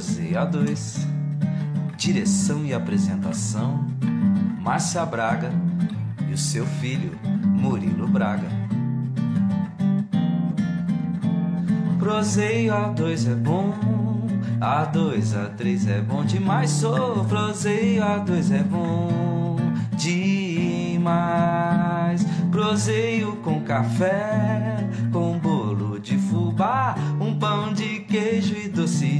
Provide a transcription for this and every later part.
Proseio A2 Direção e apresentação: Márcia Braga e o seu filho, Murilo Braga. Proseio A2 é bom, A2, A3 é bom demais. Sou proseio A2 é bom demais. Proseio com café, com bolo de fubá, um pão de queijo e doce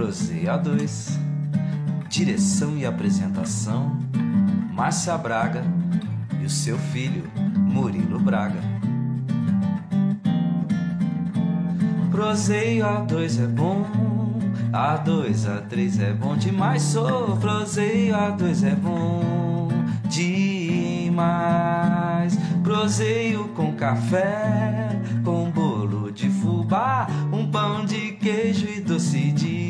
Proseio A2 Direção e apresentação Márcia Braga e o seu filho Murilo Braga. Proseio A2 é bom, A2, A3 é bom demais. Sou proseio A2 é bom demais. Proseio com café, com bolo de fubá, um pão de queijo e doce de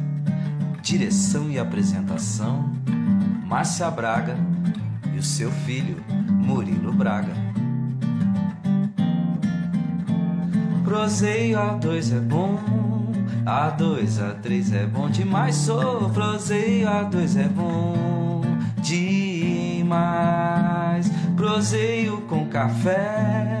Direção e apresentação Márcia Braga e o seu filho Murilo Braga. Proseio A2 é bom, A2, A3 é bom demais. Sou proseio A2 é bom demais. Proseio com café,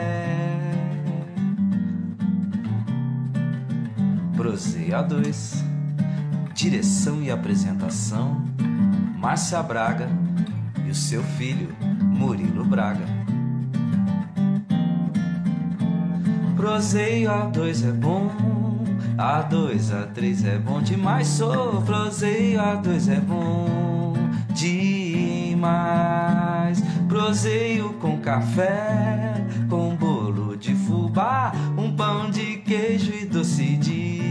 Proseia 2 Direção e apresentação Márcia Braga e o seu filho Murilo Braga. Proseio A2 é bom, A2, A3 é bom demais. Sou proseio A2 é bom demais. Proseio com café, com bolo de fubá, um pão de queijo e doce de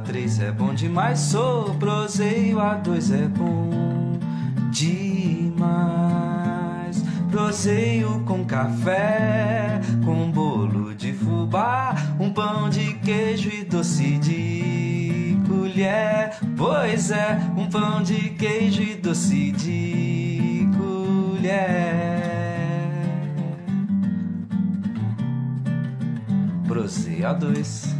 A3 é bom demais. Sou proseio, A2 é bom demais. Proseio com café, com bolo de fubá, um pão de queijo e doce de colher. Pois é, um pão de queijo e doce de colher. Proseia 2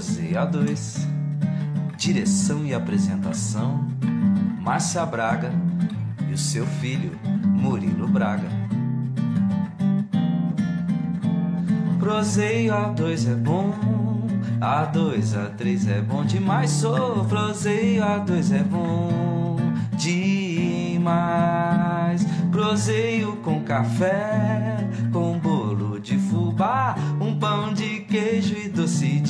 Proseio A2, direção e apresentação, Márcia Braga e o seu filho, Murilo Braga. Proseio A2 é bom, A2, A3 é bom demais. Sou proseio A2 é bom demais. Proseio com café, com bolo de fubá, um pão de queijo e doce de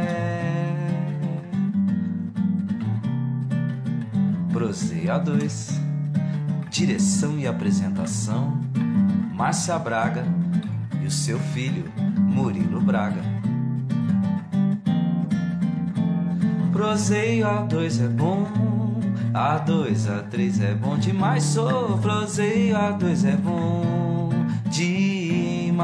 Proseio A2, direção e apresentação, Márcia Braga e o seu filho, Murilo Braga. Proseio A2 é bom, A2, A3 é bom demais. Sou proseio A2 é bom demais.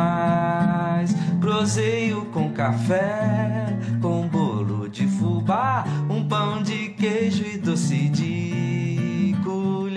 Proseio com café, com bolo de fubá, um pão de queijo e doce de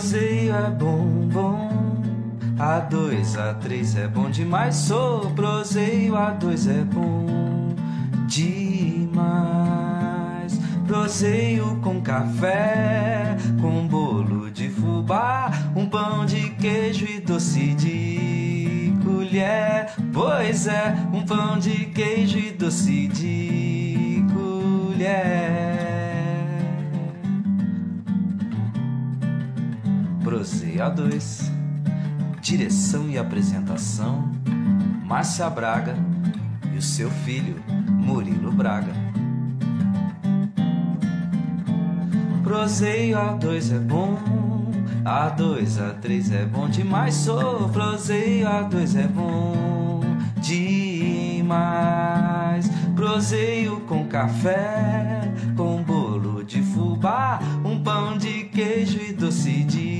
Proseio é bom, bom. A2, A3 é bom demais. Sou proseio, A2 é bom demais. Proseio com café, com bolo de fubá, um pão de queijo e doce de colher. Pois é, um pão de queijo e doce de colher. Proseio A2, direção e apresentação, Márcia Braga e o seu filho, Murilo Braga. Proseio A2 é bom, A2, A3 é bom demais. Sou proseio A2 é bom demais. Proseio com café, com bolo de fubá, um pão de queijo e doce de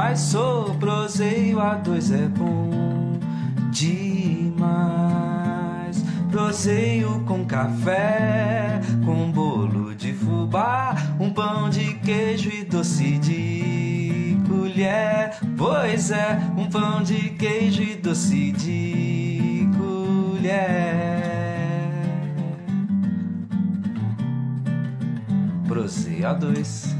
Demais. Sou proseio, A2 é bom demais. Proseio com café, com bolo de fubá, um pão de queijo e doce de colher. Pois é, um pão de queijo e doce de colher. Proseio A2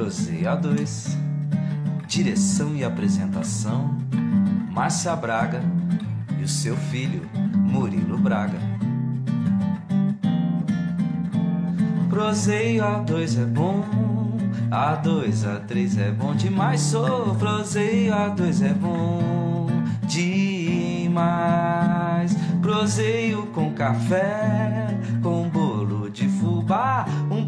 Proseio A2 Direção e apresentação: Márcia Braga e o seu filho, Murilo Braga. Proseio A2 é bom, A2, A3 é bom demais. Sou proseio A2 é bom demais. Proseio com café, com bolo de fubá,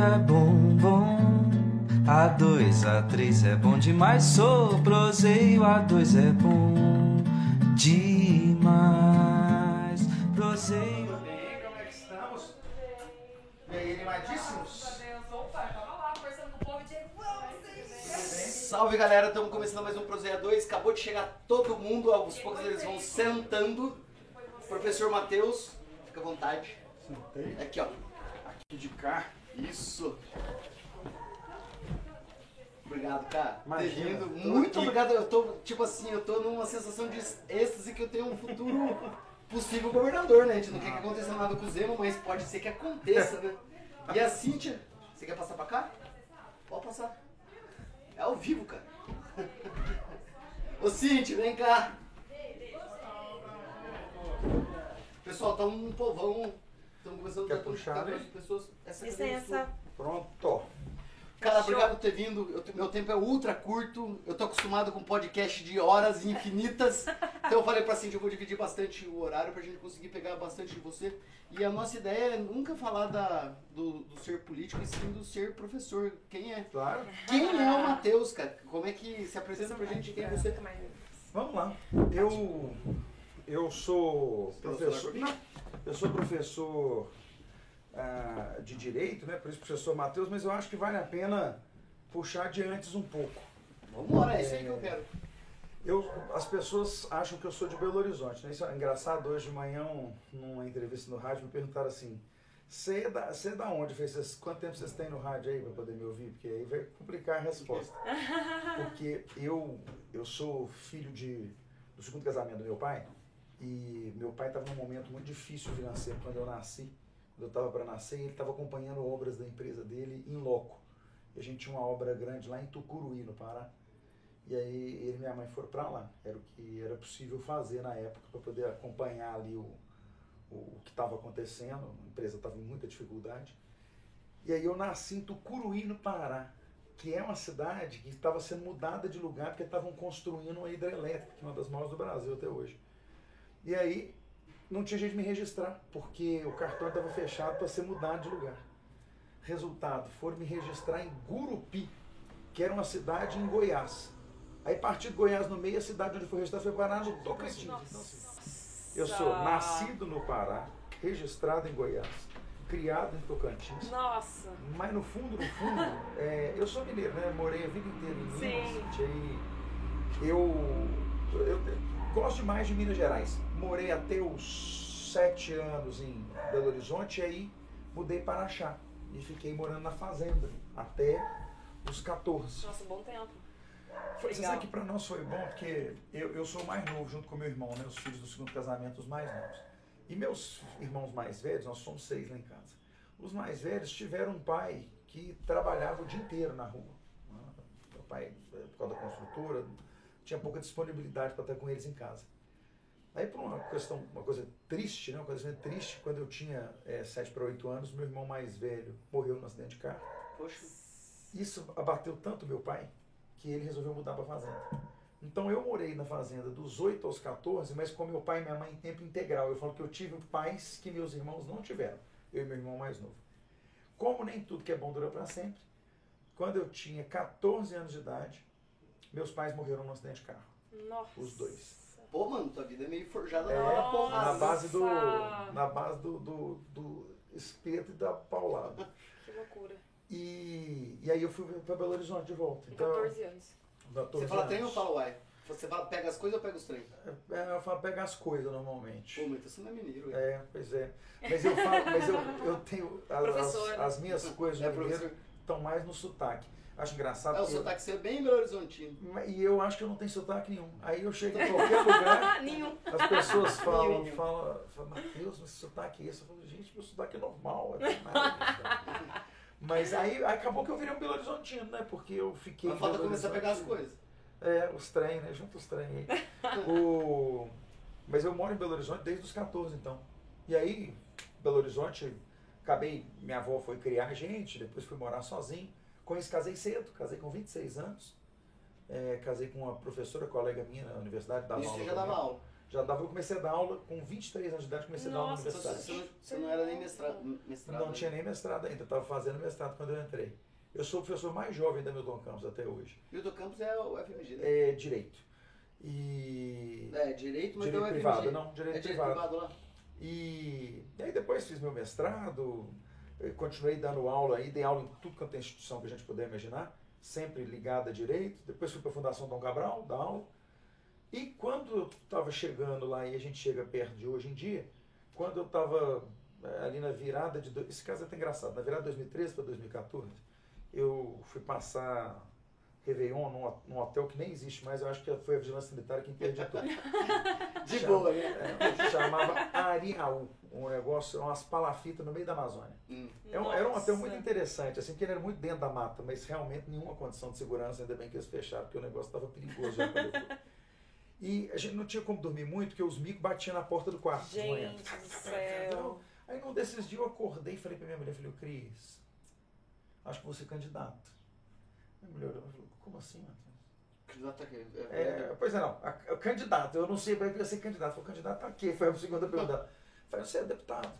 É bom, bom. A dois, a três é bom demais. Sou proseio, a dois é bom demais. Proseio. bem? Como é que estamos? E aí, animadíssimos? Salve galera, estamos começando mais um Proseia 2. Acabou de chegar todo mundo, aos poucos eles vão sentando. Professor Matheus, fica à vontade. Sentei Aqui ó. aqui de cá. Isso. Obrigado, cara. Imagina, vindo. Muito aqui. obrigado. Eu tô, tipo assim, eu tô numa sensação de êxtase que eu tenho um futuro possível governador, né? A gente não quer que aconteça nada com o Zema, mas pode ser que aconteça, né? E a Cíntia, você quer passar pra cá? Pode passar. É ao vivo, cara. Ô Cíntia, vem cá. Pessoal, tá um povão. Estamos começando Quer a tão puxar, né? as pessoas. Essa Licença. Pronto. Cara, obrigado por ter vindo. Eu meu tempo é ultra curto. Eu tô acostumado com podcast de horas infinitas. Então eu falei pra Cindy, eu vou dividir bastante o horário pra gente conseguir pegar bastante de você. E a nossa ideia é nunca falar da, do, do ser político, e sim do ser professor. Quem é? Claro. Quem é o Matheus, cara? Como é que se apresenta pra gente quem é você? Vamos lá. Eu eu sou professor. Professor. Não, eu sou professor ah, de direito, né? Por isso professor Matheus, mas eu acho que vale a pena puxar de antes um pouco. Vambora, é isso aí que eu quero. Eu, as pessoas acham que eu sou de Belo Horizonte, né? Isso é engraçado. Hoje de manhã, um- numa entrevista no rádio, me perguntaram assim: você é da, você é da onde? "Vocês- quanto tempo vocês têm no rádio aí para poder me ouvir? Porque aí vai complicar a resposta. Porque eu, eu sou filho de, do segundo casamento do meu pai, e meu pai estava num momento muito difícil financeiro quando eu nasci. Quando eu estava para nascer, ele estava acompanhando obras da empresa dele em loco. E a gente tinha uma obra grande lá em Tucuruí, no Pará. E aí ele e minha mãe foram para lá. Era o que era possível fazer na época para poder acompanhar ali o, o, o que estava acontecendo. A empresa estava em muita dificuldade. E aí eu nasci em Tucuruí, no Pará, que é uma cidade que estava sendo mudada de lugar porque estavam construindo uma hidrelétrica, que é uma das maiores do Brasil até hoje. E aí não tinha jeito de me registrar, porque o cartão estava fechado para ser mudado de lugar. Resultado, foram me registrar em Gurupi, que era uma cidade em Goiás. Aí parti de Goiás no meio, a cidade onde foi registrado foi parar no Tocantins. Eu sou nascido no Pará, registrado em Goiás, criado em Tocantins. Nossa. Mas no fundo, no fundo, é, eu sou mineiro, né? Morei a vida inteira em Minas. Sim. Aí eu, eu gosto demais de Minas Gerais. Morei até os sete anos em Belo Horizonte e aí mudei para Araxá. E fiquei morando na fazenda até os 14. Nossa, bom tempo. Foi, você sabe que para nós foi bom porque eu, eu sou mais novo junto com meu irmão, né? Os filhos do segundo casamento, os mais novos. E meus irmãos mais velhos, nós somos seis lá em casa. Os mais velhos tiveram um pai que trabalhava o dia inteiro na rua. Meu pai, por causa da construtora, tinha pouca disponibilidade para estar com eles em casa. Aí por uma questão, uma coisa triste, né? Uma coisa triste, quando eu tinha eh, sete para oito anos, meu irmão mais velho morreu num acidente de carro. Poxa. Isso abateu tanto meu pai que ele resolveu mudar para fazenda. Então eu morei na fazenda dos 8 aos 14, mas com meu pai e minha mãe em tempo integral. Eu falo que eu tive pais que meus irmãos não tiveram. Eu e meu irmão mais novo. Como nem tudo que é bom dura para sempre, quando eu tinha 14 anos de idade, meus pais morreram num acidente de carro. Nossa. Os dois. Pô, mano, tua vida é meio forjada É, na hora porrada. na base do, na base do, do, do espeto e da paulada. Que loucura. E, e aí eu fui para Belo Horizonte de volta. Então, 14 anos. 14 Você fala anos. trem ou fala uai? Você fala, pega as coisas ou pega os trem? É, eu falo pegar as coisas normalmente. Pô, mas você não é mineiro, hein? É, pois é. Mas eu falo, mas eu, eu tenho. As, as, as minhas coisas É, estão mais no sotaque. Acho engraçado. É, o sotaque seu é bem Belo Horizontino. E eu acho que eu não tenho sotaque nenhum. Aí eu chego em qualquer lugar, Nenhum. as pessoas falam, Nenhum. falam, falam Matheus, mas sotaque é esse? Eu falo, gente, meu sotaque é normal. nada disso." Mas aí acabou que eu virei um Belo Horizontino, né? Porque eu fiquei. Mas falta Belo começar a pegar as coisas. É, os trem, né? Junta os trem aí. o... Mas eu moro em Belo Horizonte desde os 14, então. E aí, Belo Horizonte, acabei, minha avó foi criar gente, depois fui morar sozinho. Com isso, casei cedo, casei com 26 anos. É, casei com uma professora, colega minha na universidade, dava Isso aula. você já dava aula. Já dava, eu comecei a dar aula com 23 anos de idade, comecei a dar aula na Nossa, universidade. Você, você não, era nem mestrado. mestrado Não tinha nem mestrado ainda, estava fazendo mestrado quando eu entrei. Eu sou o professor mais jovem da Milton Campos até hoje. Milton Campos é o FMG, né? É direito. E. É, direito, mas direito não é FMG. privado, não, direito, é direito privado. privado lá. E, e aí depois fiz meu mestrado, eh, continuei dando aula aí, dei aula em tudo quanto é instituição que a gente puder imaginar, sempre ligada a direito. Depois fui para a Fundação Dom Cabral, dar aula. E quando eu estava chegando lá, e a gente chega perto de hoje em dia, quando eu estava ali na virada de. Esse caso é até engraçado, na virada de 2013 para 2014, eu fui passar Réveillon num, num hotel que nem existe mais, eu acho que foi a Vigilância Sanitária quem interditou. De Chama- boa, né? é, chamava Ariaú, um negócio, umas palafitas no meio da Amazônia. Hum. É um- era um hotel muito interessante, assim, porque ele era muito dentro da mata, mas realmente nenhuma condição de segurança, ainda bem que eles fecharam, porque o negócio estava perigoso já quando eu fui. E a gente não tinha como dormir muito, porque os micos batiam na porta do quarto de manhã. Gente do céu. Aí num desses dias eu acordei e falei pra minha mulher, falei, "Ô, Cris, acho que vou ser candidato. Minha mulher olhou e falou, como assim, Matheus? Candidato a quê? É, É, pois é, não. A- candidato, eu não sei para que ia ser candidato. Foi candidato a quê? Foi a segunda pergunta. Falei, você é deputado.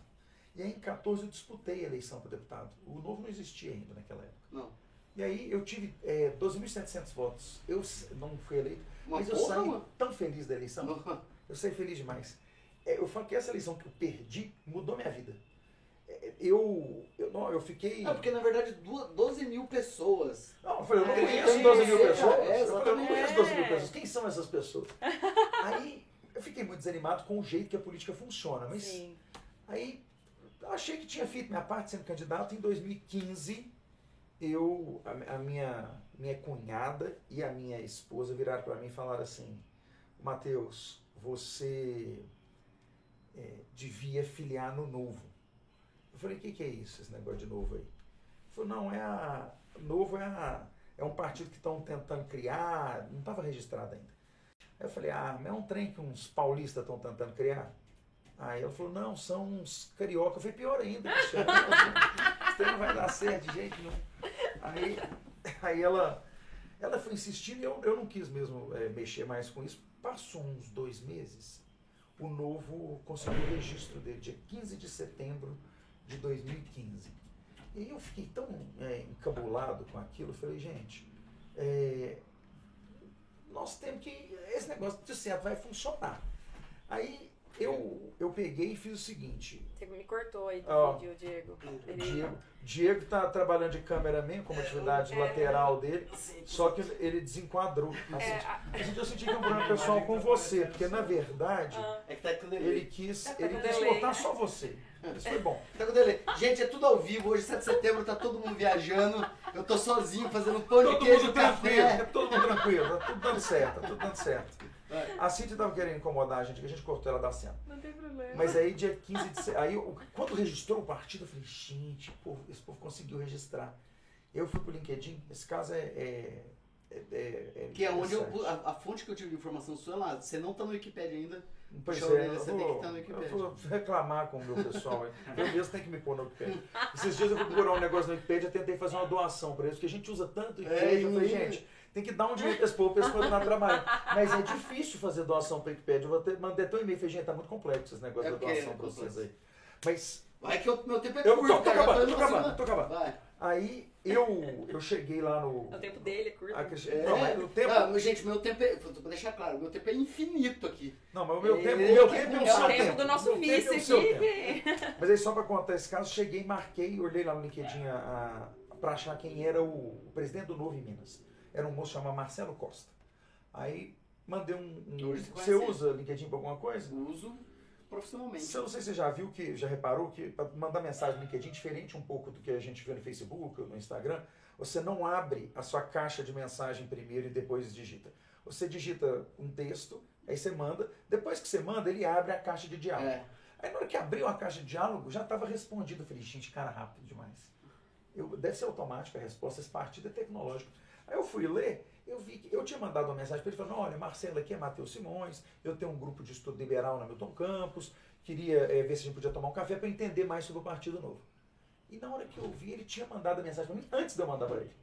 E aí em 14 eu disputei a eleição para deputado. O novo não existia ainda naquela época. Não. E aí eu tive é, 12.700 votos. Eu não fui eleito, Uma mas eu porra, saí mano. tão feliz da eleição. Não. Eu saí feliz demais. É, eu falo que essa eleição que eu perdi mudou minha vida. É, eu, eu, não, eu fiquei. Não, porque na verdade du- 12 mil pessoas. Não, eu falei, eu não É, conheço é, 12 mil é, pessoas. é, eu falei, eu não conheço 12 mil pessoas. Quem são essas pessoas? Aí eu fiquei muito desanimado com o jeito que a política funciona. Mas Sim. aí eu achei que tinha feito minha parte sendo candidato. Em 2015, eu, a, a minha, minha cunhada e a minha esposa viraram para mim e falaram assim: Matheus, você é, devia filiar no novo. Falei, o que, que é isso, esse negócio de novo aí? Ele falou, não, é a. Novo é, a, é um partido que estão tentando criar, não estava registrado ainda. Aí eu falei, ah, mas é um trem que uns paulistas estão tentando criar? Aí ela falou, não, são uns carioca. Eu falei, pior ainda. Esse trem não vai dar certo de jeito nenhum. Aí, aí ela, ela foi insistindo e eu, eu não quis mesmo é, mexer mais com isso. Passou uns dois meses, o novo conseguiu o registro dele, dia 15 de setembro de 2015. E eu fiquei tão é, encabulado com aquilo, falei, gente, é, nós temos que. Esse negócio de certo vai funcionar. Aí eu, eu peguei e fiz o seguinte. Você me cortou aí do Ó. vídeo, Diego. O Diego, Diego tá trabalhando de cameraman como atividade lateral dele, só que ele desenquadrou. É, Assim, a- eu senti- eu senti que é um problema pessoal com você, porque na verdade É que tá ele quis, Tá ele quis botar só você. Isso foi bom. Tá com delay. Gente, é tudo ao vivo. Hoje, 7 de setembro, tá todo mundo viajando. Eu tô sozinho fazendo pão de Todo queijo mundo e tranquilo, café. é todo mundo tranquilo, tá tudo dando certo, tá tudo dando certo. A Cintia tava querendo incomodar a gente, que a gente cortou ela da cena. não tem problema. Mas aí, dia 15 de setembro, aí quando registrou o partido, eu falei, gente, pô, esse povo conseguiu registrar. Eu fui pro LinkedIn, esse caso é. é, é, é- é Que é onde eu, a, a fonte que eu tive de informação sua é lá. Você não tá no Wikipedia ainda. Pois é, eu você tem que vou, estar no eu Wikipedia. vou reclamar com o meu pessoal. Eu mesmo tenho que me pôr no Wikipedia. Esses dias eu fui procurar um negócio no Wikipedia e tentei fazer uma doação para eles, porque a gente usa tanto Wikipedia. É, eu falei, e- gente, tem que dar um dinheiro para esse povo, para eles poderem trabalho. Mas é difícil fazer doação para Wikipedia. Eu vou ter, mandei até um e-mail, falei, gente, tá muito complexo esse negócio É da porque doação é para vocês aí. Mas Vai que o meu tempo é eu curto, tô, tô cara. Já acabando, tô acabando, tô acabando. Vai. Aí eu, eu cheguei lá no. O tempo dele é curto. a É. Não, mas o tempo. Ah, mas, gente, meu tempo é. Pra deixar claro, meu tempo é infinito aqui. Não, mas o meu tempo, meu tempo é o seu o tempo. tempo do nosso tempo é vice aqui. tempo. Mas aí só para contar esse caso, cheguei, marquei, olhei lá no LinkedIn a, a, para achar quem era o, o presidente do Novo em Minas. Era um moço chamado Marcelo Costa. Aí Mandei um. um- você usa LinkedIn pra alguma coisa? Uso profissionalmente. Se eu não sei se você já viu, que já reparou que para mandar mensagem no LinkedIn, diferente um pouco do que a gente vê no Facebook ou no Instagram, você não abre a sua caixa de mensagem primeiro e depois digita. Você digita um texto, aí você manda, depois que você manda, ele abre a caixa de diálogo. É. Aí na hora que abriu a caixa de diálogo, já estava respondido. Eu falei, gente, cara, rápido demais. Eu, deve ser automática a resposta, esse partido é tecnológico. Aí eu fui ler, eu vi que eu tinha mandado uma mensagem para ele falando, olha, Marcelo aqui é Matheus Simões, eu tenho um grupo de estudo liberal na Milton Campos, queria eh, ver se a gente podia tomar um café para entender mais sobre o Partido Novo. E na hora que eu vi, ele tinha mandado a mensagem para mim antes de eu mandar para ele.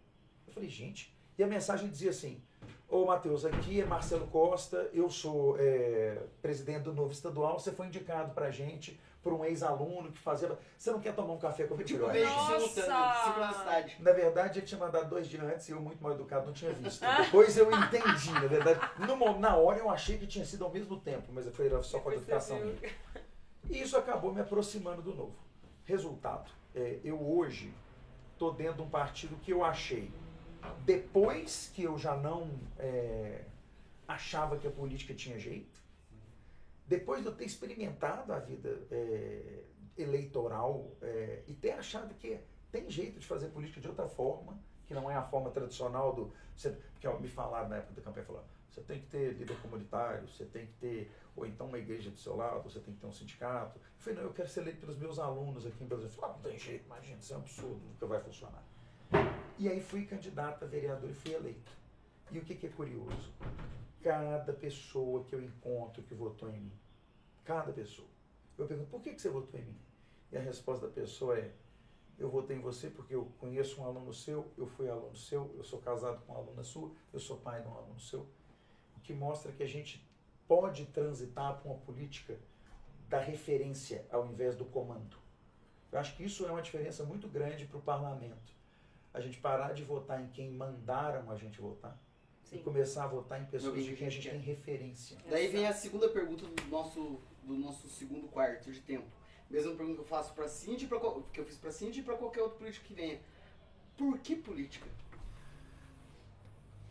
Eu falei, gente, e a mensagem dizia assim, Ô Matheus, aqui é Marcelo Costa, eu sou eh, presidente do Novo Estadual, você foi indicado pra gente por um ex-aluno que fazia. Você não quer tomar um café comigo? Tipo, Eu beijo simultâneo, simultaneidade. na verdade, ele tinha mandado dois dias antes e eu, muito mal educado, não tinha visto. Depois eu entendi, na verdade. No na hora eu achei que tinha sido ao mesmo tempo, mas foi só com a educação minha. E isso acabou me aproximando do novo. Resultado, é, eu hoje estou dentro de um partido que eu achei, depois que eu já não é, achava que a política tinha jeito, depois de eu ter experimentado a vida é, eleitoral é, e ter achado que tem jeito de fazer política de outra forma, que não é a forma tradicional do. Você, porque ó, me falaram na época da campanha, falaram, você tem que ter líder comunitário, você tem que ter, ou então uma igreja do seu lado, você tem que ter um sindicato. Eu falei, não, eu quero ser eleito pelos meus alunos aqui em. Eu falei, ah, não tem jeito, imagina, isso é um absurdo, nunca vai funcionar. E aí fui candidato a vereador e fui eleito. E o que, que é curioso? Cada pessoa que eu encontro que votou em mim, cada pessoa, eu pergunto, por que, que você votou em mim? E a resposta da pessoa é, eu votei em você porque eu conheço um aluno seu, eu fui aluno seu, eu sou casado com uma aluna sua, eu sou pai de um aluno seu. O que mostra que a gente pode transitar para uma política da referência ao invés do comando. Eu acho que isso é uma diferença muito grande para o parlamento. A gente parar de votar em quem mandaram a gente votar e Sim. começar a votar em pessoas de que quem a gente tem referência. Daí vem a segunda pergunta do nosso, do nosso segundo quarto de tempo. Mesma pergunta que eu faço pra Cindy, pra, que eu fiz pra Cindy e pra qualquer outro político que venha. Por que política?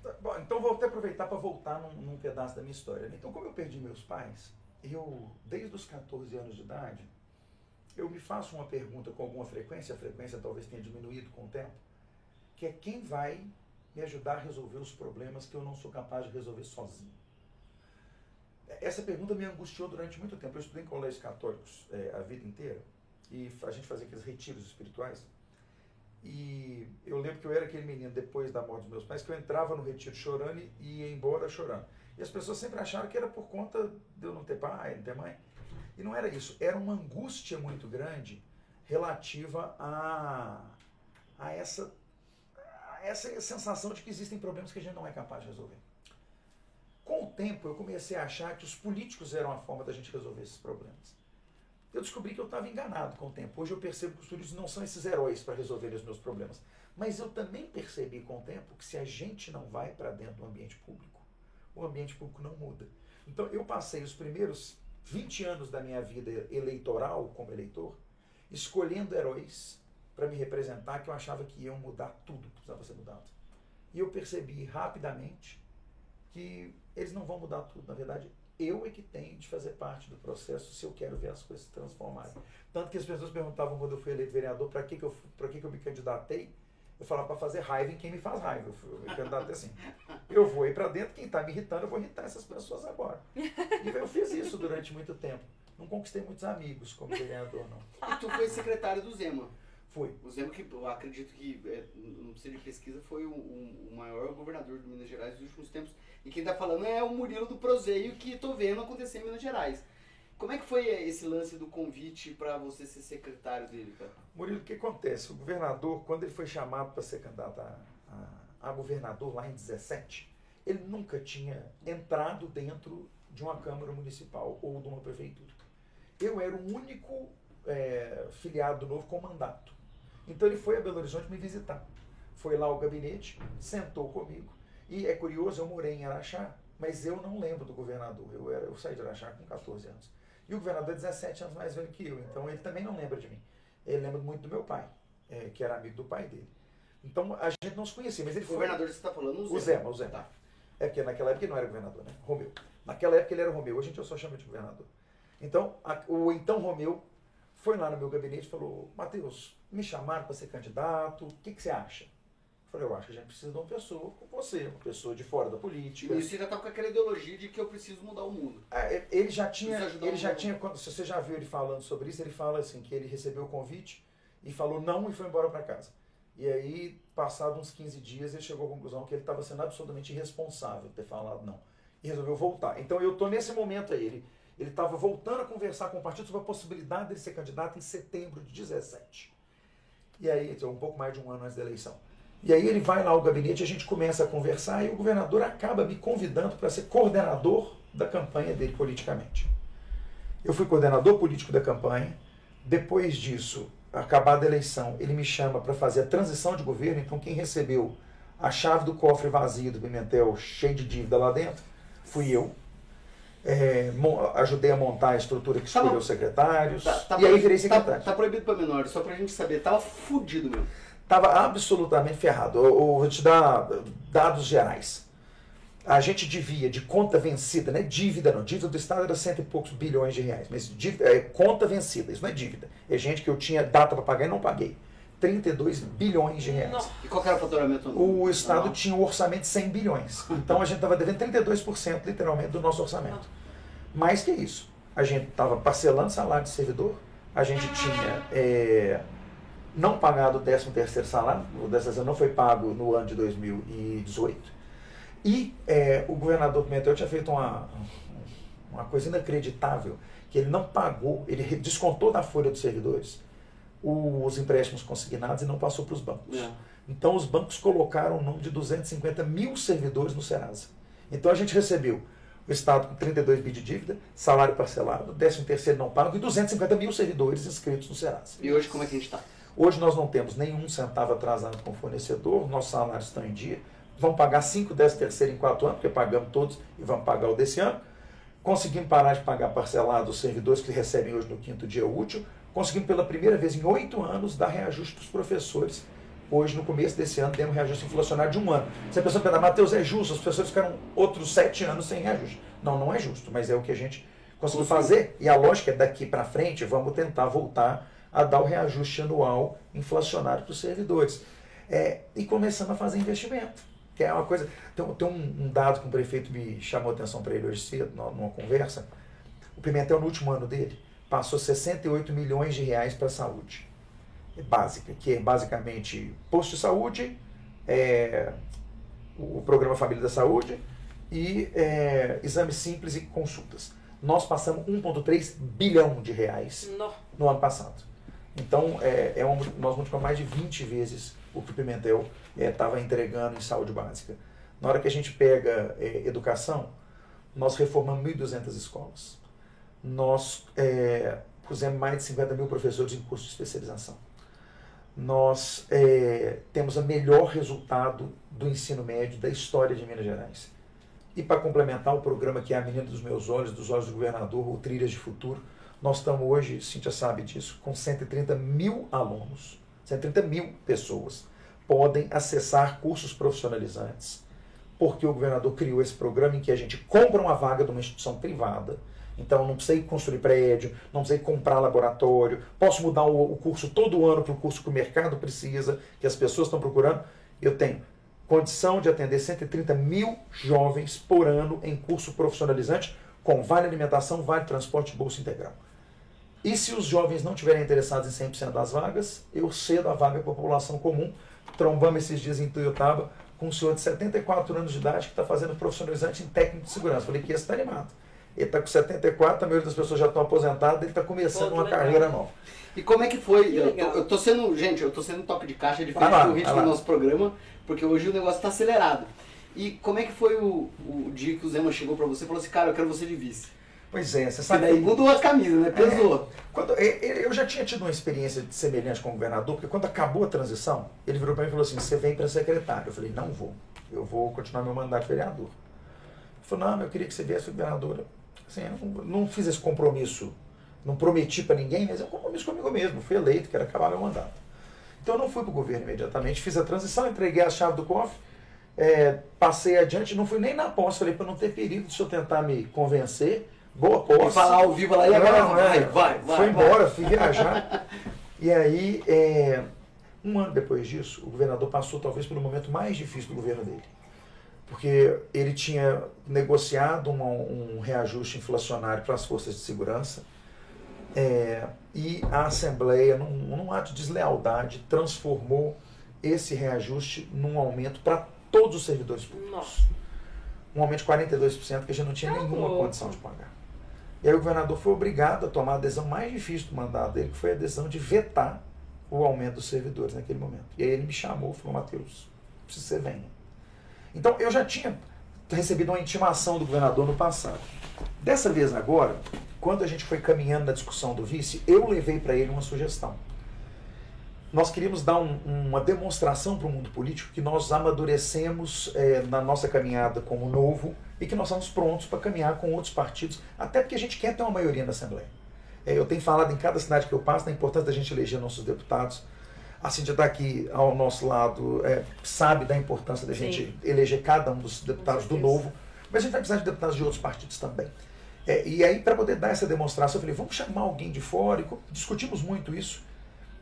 Tá, Bom, então vou até aproveitar para voltar num, num pedaço da minha história. né? Então, como eu perdi meus pais, eu, desde os 14 anos de idade, eu me faço uma pergunta com alguma frequência, a frequência talvez tenha diminuído com o tempo, que é quem vai me ajudar a resolver os problemas que eu não sou capaz de resolver sozinho. Essa pergunta me angustiou durante muito tempo. Eu estudei em colégios católicos eh, a vida inteira e a gente fazia aqueles retiros espirituais. E eu lembro que eu era aquele menino, depois da morte dos meus pais, que eu entrava no retiro chorando e ia embora chorando. E as pessoas sempre acharam que era por conta de eu não ter pai, não ter mãe. E não era isso. Era uma angústia muito grande relativa a, a, essa, essa sensação de que existem problemas que a gente não é capaz de resolver. Com o tempo, eu comecei a achar que os políticos eram a forma da gente resolver esses problemas. Eu descobri que eu estava enganado com o tempo. Hoje eu percebo que os políticos não são esses heróis para resolver os meus problemas. Mas eu também percebi com o tempo que se a gente não vai para dentro do ambiente público, o ambiente público não muda. Então eu passei os primeiros 20 anos da minha vida eleitoral como eleitor escolhendo heróis para me representar que eu achava que iam mudar tudo que precisava ser mudado. E eu percebi rapidamente que eles não vão mudar tudo. Na verdade, eu é que tenho de fazer parte do processo se eu quero ver as coisas se transformarem. Tanto que as pessoas perguntavam quando eu fui eleito vereador para que, que, eu, que, que eu me candidatei. Eu falava para fazer raiva em quem me faz raiva. Eu, fui- eu me candidatei assim. Eu vou ir para dentro, quem está me irritando, eu vou irritar essas pessoas agora. E eu fiz isso durante muito tempo. Não conquistei muitos amigos como vereador, não. E tu foi secretário do Zema. Fui. O Zema, que eu acredito que, é, não precisa de pesquisa, foi o, o- maior governador de Minas Gerais dos últimos tempos. E quem tá falando é o Murilo do Proseio, que tô vendo acontecer em Minas Gerais. Como é que foi esse lance do convite pra você ser secretário dele, cara? Murilo, o que acontece? O governador, quando ele foi chamado para ser candidato a, a- a governador lá em 17, ele nunca tinha entrado dentro de uma Câmara Municipal ou de uma prefeitura. Eu era o único é, filiado do novo com mandato. Então ele foi a Belo Horizonte me visitar. Foi lá ao gabinete, sentou comigo. E é curioso, eu morei em Araxá, mas eu não lembro do governador. Eu, era, eu saí de Araxá com 14 anos. E o governador é 17 anos mais velho que eu, então ele também não lembra de mim. Ele lembra muito do meu pai, é, que era amigo do pai dele. Então a gente não se conhecia, mas ele O foi. governador que você tá falando, o. O Zema, o Zema. Tá. É porque naquela época ele não era governador, né? Romeu. Naquela época ele era Romeu, hoje a gente só chama de governador. Então, a- o então Romeu foi lá no meu gabinete e falou: Matheus, me chamaram para ser candidato, o que, que você acha? Eu falei: Eu acho que a gente precisa de uma pessoa com você, uma pessoa de fora da política. E você já tá com aquela ideologia de que eu preciso mudar o mundo. E- Ele já tinha, ele já tinha, quando se você já viu ele falando sobre isso, ele fala assim que ele recebeu o convite e falou não e foi embora para casa. E aí, passado uns 15 dias, ele chegou à conclusão que ele estava sendo absolutamente irresponsável ter falado não. E resolveu voltar. Então eu tô nesse momento aí, ele ele estava voltando a conversar com o partido sobre a possibilidade dele ser candidato em setembro de 17. E aí, um pouco mais de um ano antes da eleição. E aí ele vai lá ao gabinete, a gente começa a conversar e o governador acaba me convidando para ser coordenador da campanha dele politicamente. Eu fui coordenador político da campanha. Depois disso, acabada a eleição, ele me chama para fazer a transição de governo. Então, quem recebeu a chave do cofre vazio do Pimentel, cheio de dívida lá dentro, fui eu. É, ajudei a montar a estrutura que Tá escolheu bom. os secretários. Tá, tá e aí virei tá, secretário. tá proibido pra menores, só pra gente saber. Tava fudido mesmo. Estava absolutamente ferrado. Eu, eu vou te dar dados gerais. A gente devia de conta vencida, não é dívida não. Dívida do Estado era cento e poucos bilhões de reais. Mas dívida, é conta vencida, isso não é dívida. É gente que eu tinha data para pagar e não paguei. 32 bilhões de reais. E qual era o faturamento? O Estado anual? tinha um orçamento de 100 bilhões. Então a gente estava devendo 32% literalmente do nosso orçamento. Mais que isso. A gente estava parcelando salário de servidor, a gente tinha é, não pagado o 13 terceiro salário, o 13 terceiro não foi pago no ano de 2018. E é, o governador Pimentel tinha feito uma, uma coisa inacreditável, que ele não pagou, ele descontou da folha dos servidores os empréstimos consignados e não passou para os bancos. É. Então os bancos colocaram o nome de 250 mil servidores no Serasa. Então a gente recebeu o Estado com 32 bi de dívida, salário parcelado, 13 terceiro não pago e 250 mil servidores inscritos no Serasa. E hoje como é que a gente tá? Hoje nós não temos nenhum centavo atrasado com o fornecedor, nossos salários estão em dia. Vamos pagar 5, 10 terceiro em 4 anos, porque pagamos todos e vamos pagar o desse ano. Conseguimos parar de pagar parcelado os servidores que recebem hoje no quinto dia útil. Conseguimos pela primeira vez em oito anos dar reajuste para os professores. Hoje, no começo desse ano, demos reajuste inflacionário de um ano. Você pensou, Pedro, Matheus, é justo, os professores ficaram outros sete anos sem reajuste. Não, não é justo, mas é o que a gente conseguiu fazer. E a lógica é daqui para frente, vamos tentar voltar a dar o reajuste anual inflacionário para os servidores. É, e começando a fazer investimento, que é uma coisa. Tem, tem um, um dado que o prefeito me chamou a atenção para ele hoje cedo, numa, numa conversa. O Pimentel, no último ano dele, passou 68 milhões de reais para a saúde básica, que é basicamente posto de saúde, é, o programa Família da Saúde e é, exames simples e consultas. Nós passamos 1,3 bilhão de reais Nó. no ano passado. Então, é, é um, nós multiplicamos mais de 20 vezes o que o Pimentel estava entregando em saúde básica. Na hora que a gente pega é, educação, nós reformamos 1.200 escolas. Nós é, pusemos mais de 50 mil professores em curso de especialização. Nós é, temos o melhor resultado do ensino médio da história de Minas Gerais. E para complementar o programa que é a Menina dos Meus Olhos, dos Olhos do Governador, o Trilhas de Futuro, nós estamos hoje, Cíntia sabe disso, com 130 mil alunos, 130 mil pessoas podem acessar cursos profissionalizantes, porque o governador criou esse programa em que a gente compra uma vaga de uma instituição privada, então não precisa ir construir prédio, não precisa ir comprar laboratório, posso mudar o, curso todo ano para o curso que o mercado precisa, que as pessoas estão procurando. Eu tenho condição de atender 130 mil jovens por ano em curso profissionalizante, com vale alimentação, vale transporte bolsa integral. E se os jovens não estiverem interessados em 100% das vagas, eu cedo a vaga para a população comum. Trombamos esses dias em Tuiutaba com um senhor de 74 anos de idade que está fazendo profissionalizante em técnico de segurança. Falei que esse está animado. Ele está com 74, a maioria das pessoas já estão aposentadas, ele está começando Pô, uma legal. carreira nova. E como é que foi? Que Eu tô, legal. eu tô sendo, gente, eu tô sendo toque de caixa frente lá, com o ritmo lá. do nosso programa, porque hoje o negócio tá acelerado. E como é que foi o, o dia que o Zema chegou pra você e falou assim, cara, eu quero você de vice? Pois é, você E sabe. daí mudou a camisa, né? Pesou. Quando, e- e- eu já tinha tido uma experiência semelhante com o governador, porque quando acabou a transição, ele virou para mim e falou assim: você vem para secretário. Eu falei: não vou, eu vou continuar meu mandato de vereador. Ele falou: não, eu queria que você viesse governadora. Assim, eu não, não fiz esse compromisso, não prometi para ninguém, mas é um compromisso comigo mesmo. Fui eleito, quero acabar meu mandato. Então eu não fui para o governo imediatamente, fiz a transição, entreguei a chave do cofre é, passei adiante, não fui nem na posse, falei, para não ter perigo de o senhor tentar me convencer, boa posse. E falar ao vivo lá e agora Não, vai, é, vai, vai. Foi vai. embora, fui viajar. e aí, é, um ano depois disso, o governador passou talvez pelo momento mais difícil do governo dele. Porque ele tinha negociado um, um reajuste inflacionário para as forças de segurança é, e a Assembleia, num, num ato de deslealdade, transformou esse reajuste num aumento para todos os servidores públicos. Nossa. Um aumento de 42% que a gente não tinha Tá nenhuma condição de pagar. E aí o governador foi obrigado a tomar a decisão mais difícil do mandato dele, que foi a decisão de vetar o aumento dos servidores naquele momento. E aí ele me chamou e falou, Matheus, preciso que você venha. Então eu já tinha recebido uma intimação do governador no passado. Dessa vez agora, quando a gente foi caminhando na discussão do vice, eu levei para ele uma sugestão. Nós queríamos dar um- uma demonstração para o mundo político que nós amadurecemos eh, na nossa caminhada como novo e que nós estamos prontos para caminhar com outros partidos, até porque a gente quer ter uma maioria na Assembleia. Eh, eu tenho falado em cada cidade que eu passo da importância da gente eleger nossos deputados. A Cintia está aqui ao nosso lado, eh, sabe da importância da gente eleger cada um dos deputados do novo, mas a gente vai precisar de deputados de outros partidos também. É, e aí, para poder dar essa demonstração, eu falei, vamos chamar alguém de fora, e discutimos muito isso.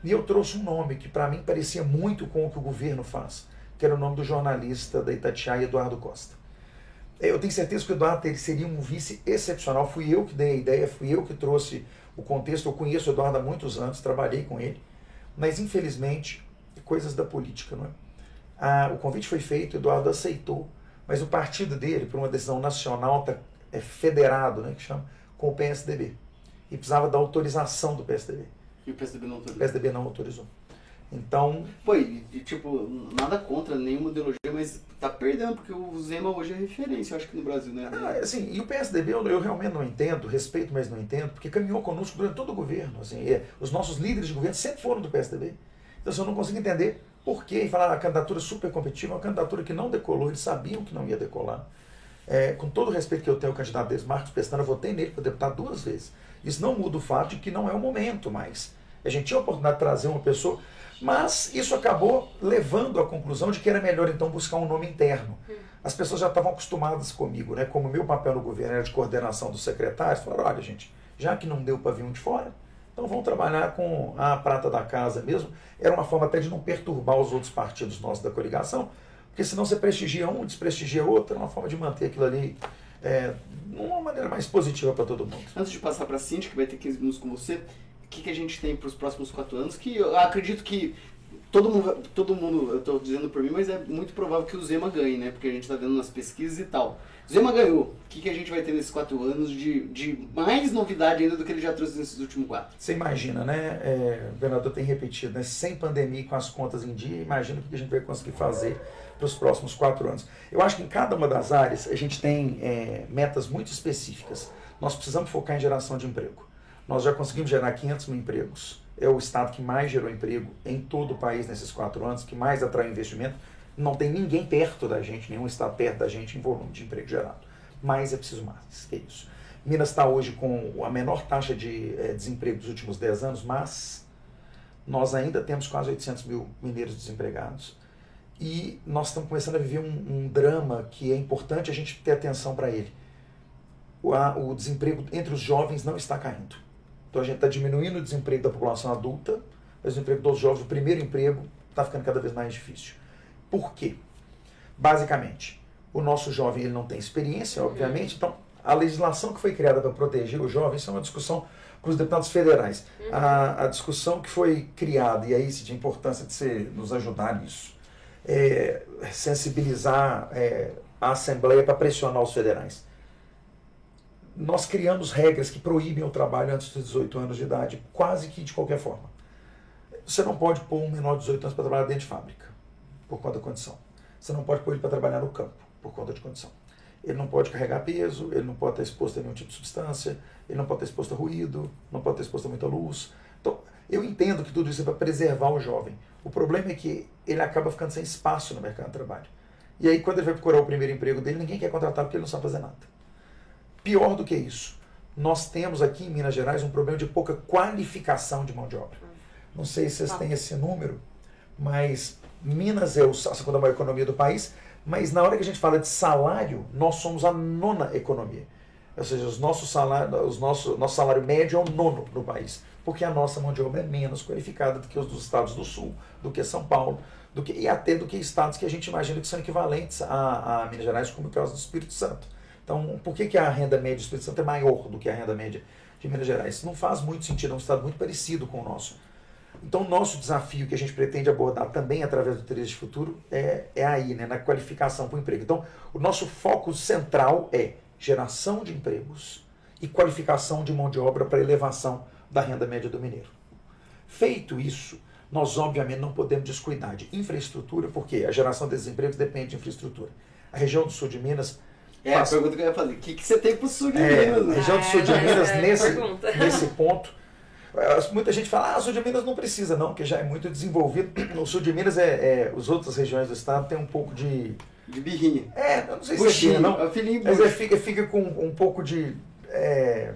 E eu trouxe um nome que para mim parecia muito com o que o governo faz, que era o nome do jornalista da Itatiaia, Eduardo Costa. É, Eu tenho certeza que o Eduardo seria um vice excepcional. Fui eu que dei a ideia, fui eu que trouxe o contexto. Eu conheço o Eduardo há muitos anos, trabalhei com ele. Mas, infelizmente, coisas da política, não é? Ah, o convite foi feito, o Eduardo aceitou, mas o partido dele, por uma decisão nacional, está é, federado, né, que chama, com o PSDB. E precisava da autorização do PSDB. E o PSDB não O autorizou. PSDB não autorizou. Então, Pô, e, tipo, nada contra nenhuma ideologia, mas tá perdendo, porque o Zema hoje é referência, eu acho que no Brasil, né? Ah, assim, e o PSDB eu, eu realmente não entendo, respeito, mas não entendo, porque caminhou conosco durante todo o governo. Assim, é, os nossos líderes de governo sempre foram do PSDB. Então assim, eu não consigo entender por quê. E falar a candidatura super competitiva, uma candidatura que não decolou, eles sabiam que não ia decolar. É, com todo o respeito que eu tenho ao candidato deles, Marcos Pestana, eu votei nele para deputado duas vezes. Isso não muda o fato de que não é o momento mais. A gente tinha a oportunidade de trazer uma pessoa, mas isso acabou levando à conclusão de que era melhor então buscar um nome interno. As pessoas já estavam acostumadas comigo, né? Como meu papel no governo era de coordenação dos secretários, falaram: olha, gente, já que não deu para vir um de fora, então vamos trabalhar com a prata da casa mesmo. Era uma forma até de não perturbar os outros partidos nossos da coligação, porque senão você prestigia um, desprestigia outro, é uma forma de manter aquilo ali é, de uma maneira mais positiva para todo mundo. Antes de passar pra Cintia, que vai ter 15 minutos com você, o que, que a gente tem pros próximos quatro anos? Que eu acredito que todo mundo, todo mundo, eu tô dizendo por mim, mas é muito provável que o Zema ganhe, né? Porque a gente tá vendo nas pesquisas e tal. Zema ganhou. O que, que a gente vai ter nesses quatro anos de, de mais novidade ainda do que ele já trouxe nesses últimos quatro? Você imagina, né? É, o governador tem repetido, né? Sem pandemia com as contas em dia, imagina o que a gente vai conseguir fazer para os próximos quatro anos. Eu acho que em cada uma das áreas a gente tem é, metas muito específicas. Nós precisamos focar em geração de emprego. Nós já conseguimos gerar 500 mil empregos. É o estado que mais gerou emprego em todo o país nesses quatro anos, que mais atraiu investimento. Não tem ninguém perto da gente, nenhum estado perto da gente em volume de emprego gerado. Mas é preciso mais, que isso. Minas está hoje com a menor taxa de eh, desemprego dos últimos 10 anos, mas nós ainda temos quase 800 mil mineiros desempregados. E nós estamos começando a viver um, um drama que é importante a gente ter atenção para ele. O, a- o desemprego entre os jovens não está caindo. Então a gente está diminuindo o desemprego da população adulta, mas o desemprego dos jovens, o primeiro emprego, está ficando cada vez mais difícil. Por quê? Basicamente, o nosso jovem ele não tem experiência, obviamente, então a legislação que foi criada para proteger o jovem, isso é uma discussão com os deputados federais. A, a discussão que foi criada, e aí se de importância de você nos ajudar nisso, é sensibilizar é, a Assembleia para pressionar os federais. Nós criamos regras que proíbem o trabalho antes dos 18 anos de idade, quase que de qualquer forma. Você não pode pôr um menor de 18 anos para trabalhar dentro de fábrica, por conta da condição. Você não pode pôr ele para trabalhar no campo, por conta de condição. Ele não pode carregar peso, ele não pode estar exposto a nenhum tipo de substância, ele não pode estar exposto a ruído, não pode estar exposto a muita luz. Então, eu entendo que tudo isso é para preservar o jovem. O problema é que ele acaba ficando sem espaço no mercado de trabalho. E aí, quando ele vai procurar o primeiro emprego dele, ninguém quer contratar porque ele não sabe fazer nada. Pior do que isso, nós temos aqui em Minas Gerais um problema de pouca qualificação de mão de obra. Não sei se vocês têm esse número, mas Minas é a segunda maior economia do país, Mas na hora que a gente fala de salário, nós somos a nona economia. Ou seja, os nossos salário, os nosso, nosso salário médio é o nono no país. Porque a nossa mão de obra é menos qualificada do que os dos estados do sul, do que São Paulo, do que, e até do que estados que a gente imagina que são equivalentes a, a Minas Gerais, como o caso do Espírito Santo. Então, por que, que a renda média do Espírito Santo é maior do que a renda média de Minas Gerais? Isso não faz muito sentido, é um estado muito parecido com o nosso. Então, o nosso desafio que a gente pretende abordar também através do Três de Futuro é, é aí, né, na qualificação para o emprego. Então, o nosso foco central é geração de empregos e qualificação de mão de obra para elevação da renda média do mineiro. Feito isso, nós obviamente não podemos descuidar de infraestrutura, porque a geração desses empregos depende de infrastrutura. A região do sul de Minas. É faz- a pergunta que eu ia fazer. O que, que você tem pro sul de é, Minas? a né? região do sul de Ah, Minas, é, nesse, pergunta. nesse ponto, eh, muita gente fala, ah, o sul de Minas não precisa não, porque já é muito desenvolvido. O sul de Minas, é, é as outras regiões do estado tem um pouco de... De birrinha. É, eu não sei se é birra, não. é o filhinho Mas bucho. é, fica, fica com um pouco de. é,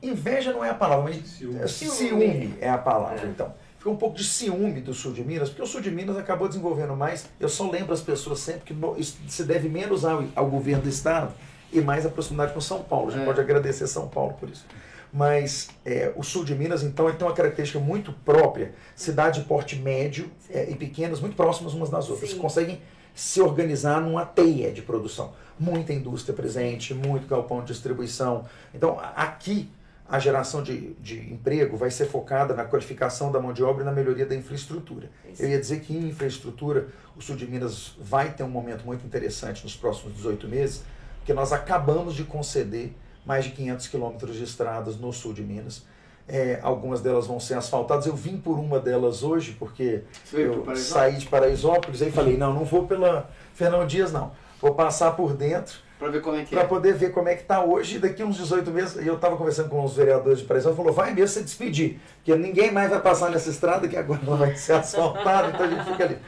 Inveja não é a palavra, mas Ciúme. é, Ciúme. ciúme é a palavra. É. Então, fica um pouco de ciúme do sul de Minas, porque o sul de Minas acabou desenvolvendo mais. Eu só lembro as pessoas sempre que no- isso se deve menos ao, ao governo do estado e mais à proximidade com São Paulo. A gente É. pode agradecer São Paulo por isso. Mas é, o sul de Minas, então, ele tem uma característica muito própria. Cidade de porte médio é, e pequenas, muito próximas umas das outras. Sim. Conseguem se organizar numa teia de produção. Muita indústria presente, muito galpão de distribuição. Então, aqui, a geração de, de emprego vai ser focada na qualificação da mão de obra e na melhoria da infraestrutura. Isso. Eu ia dizer que em infraestrutura, o sul de Minas vai ter um momento muito interessante nos próximos 18 meses, porque nós acabamos de conceder mais de 500 quilômetros de estradas no sul de Minas. É, algumas delas vão ser asfaltadas. Eu vim por uma delas hoje, porque pro eu saí de Paraisópolis e falei, não, não vou pela Fernão Dias, não. Vou passar por dentro Pra ver como é que para é. poder ver como é que está hoje. Daqui uns 18 meses, e eu estava conversando com os vereadores de Paraisópolis, falou, vai mesmo se despedir, porque ninguém mais vai passar nessa estrada que agora não vai ser asfaltada, então a gente fica ali.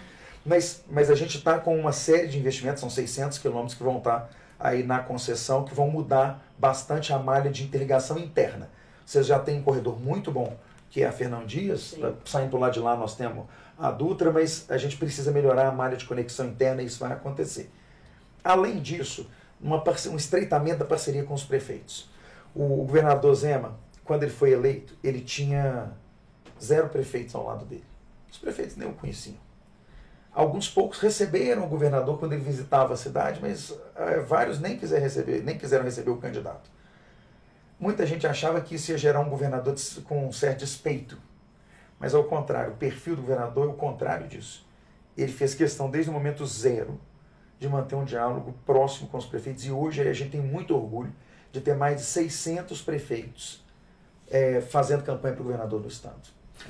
Mas, mas a gente está com uma série de investimentos, são 600 quilômetros que vão estar aí na concessão, que vão mudar bastante a malha de interligação interna. Vocês já têm um corredor muito bom, que é a Fernão Dias, Sim. saindo do lado de lá nós temos a Dutra, mas a gente precisa melhorar a malha de conexão interna e isso vai acontecer. Além disso, uma um estreitamento da parceria com os prefeitos. O, governador Zema, quando ele foi eleito, ele tinha zero prefeitos ao lado dele. Os prefeitos nem o conheciam. Alguns poucos receberam o governador quando ele visitava a cidade, mas eh, vários nem quiseram receber, nem quiseram receber o candidato. Muita gente achava que isso ia gerar um governador com um certo despeito. Mas ao contrário, o perfil do governador é o contrário disso. Ele fez questão desde o momento zero de manter um diálogo próximo com os prefeitos e hoje a gente tem muito orgulho de ter mais de 600 prefeitos eh, fazendo campanha para o governador do estado.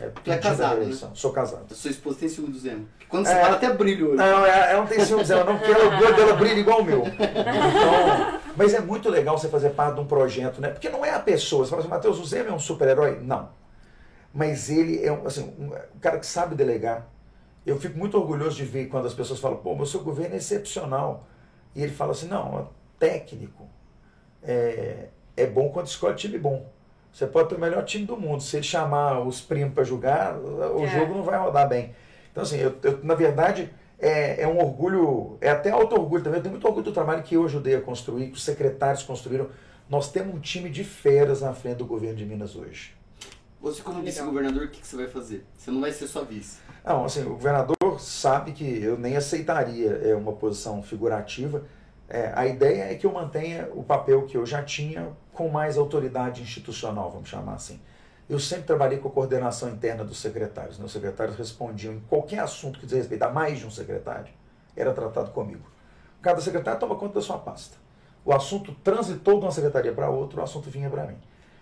É, Tu é casado, né? Sou casado. Sua esposa tem ciúme do Zema. Porque Quando você É. fala até brilho hoje. Não, ela ela não tem ciúmes, ela não quer o orgulho dela brilha igual o meu. Então, mas é muito legal você fazer parte de um projeto, né? Porque não é a pessoa. Você fala assim, Matheus, o Zema é um super-herói? Não. Mas ele é um, assim, um, um cara que sabe delegar. Eu fico muito orgulhoso de ver quando as pessoas falam, pô, mas o seu governo é excepcional. E ele fala assim, não, técnico é, é bom quando escolhe time bom. Você pode ter o melhor time do mundo. Se ele chamar os primos para jogar, o É. jogo não vai rodar bem. Então, assim, eu, eu, na verdade, é, é um orgulho, é até auto-orgulho também. Eu tenho muito orgulho do trabalho que eu ajudei a construir, que os secretários construíram. Nós temos um time de feras na frente do governo de Minas hoje. Você, como Legal. vice-governador, o que, que você vai fazer? Você não vai ser só vice. Não, assim, o governador sabe que eu nem aceitaria é, uma posição figurativa. É, a ideia é que eu mantenha o papel que eu já tinha com mais autoridade institucional, vamos chamar assim. Eu sempre trabalhei com a coordenação interna dos secretários. Né? Os secretários respondiam em qualquer assunto que diz respeito a mais de um secretário, era tratado comigo. Cada secretário toma conta da sua pasta. O assunto transitou de uma secretaria para outra, o assunto vinha para mim.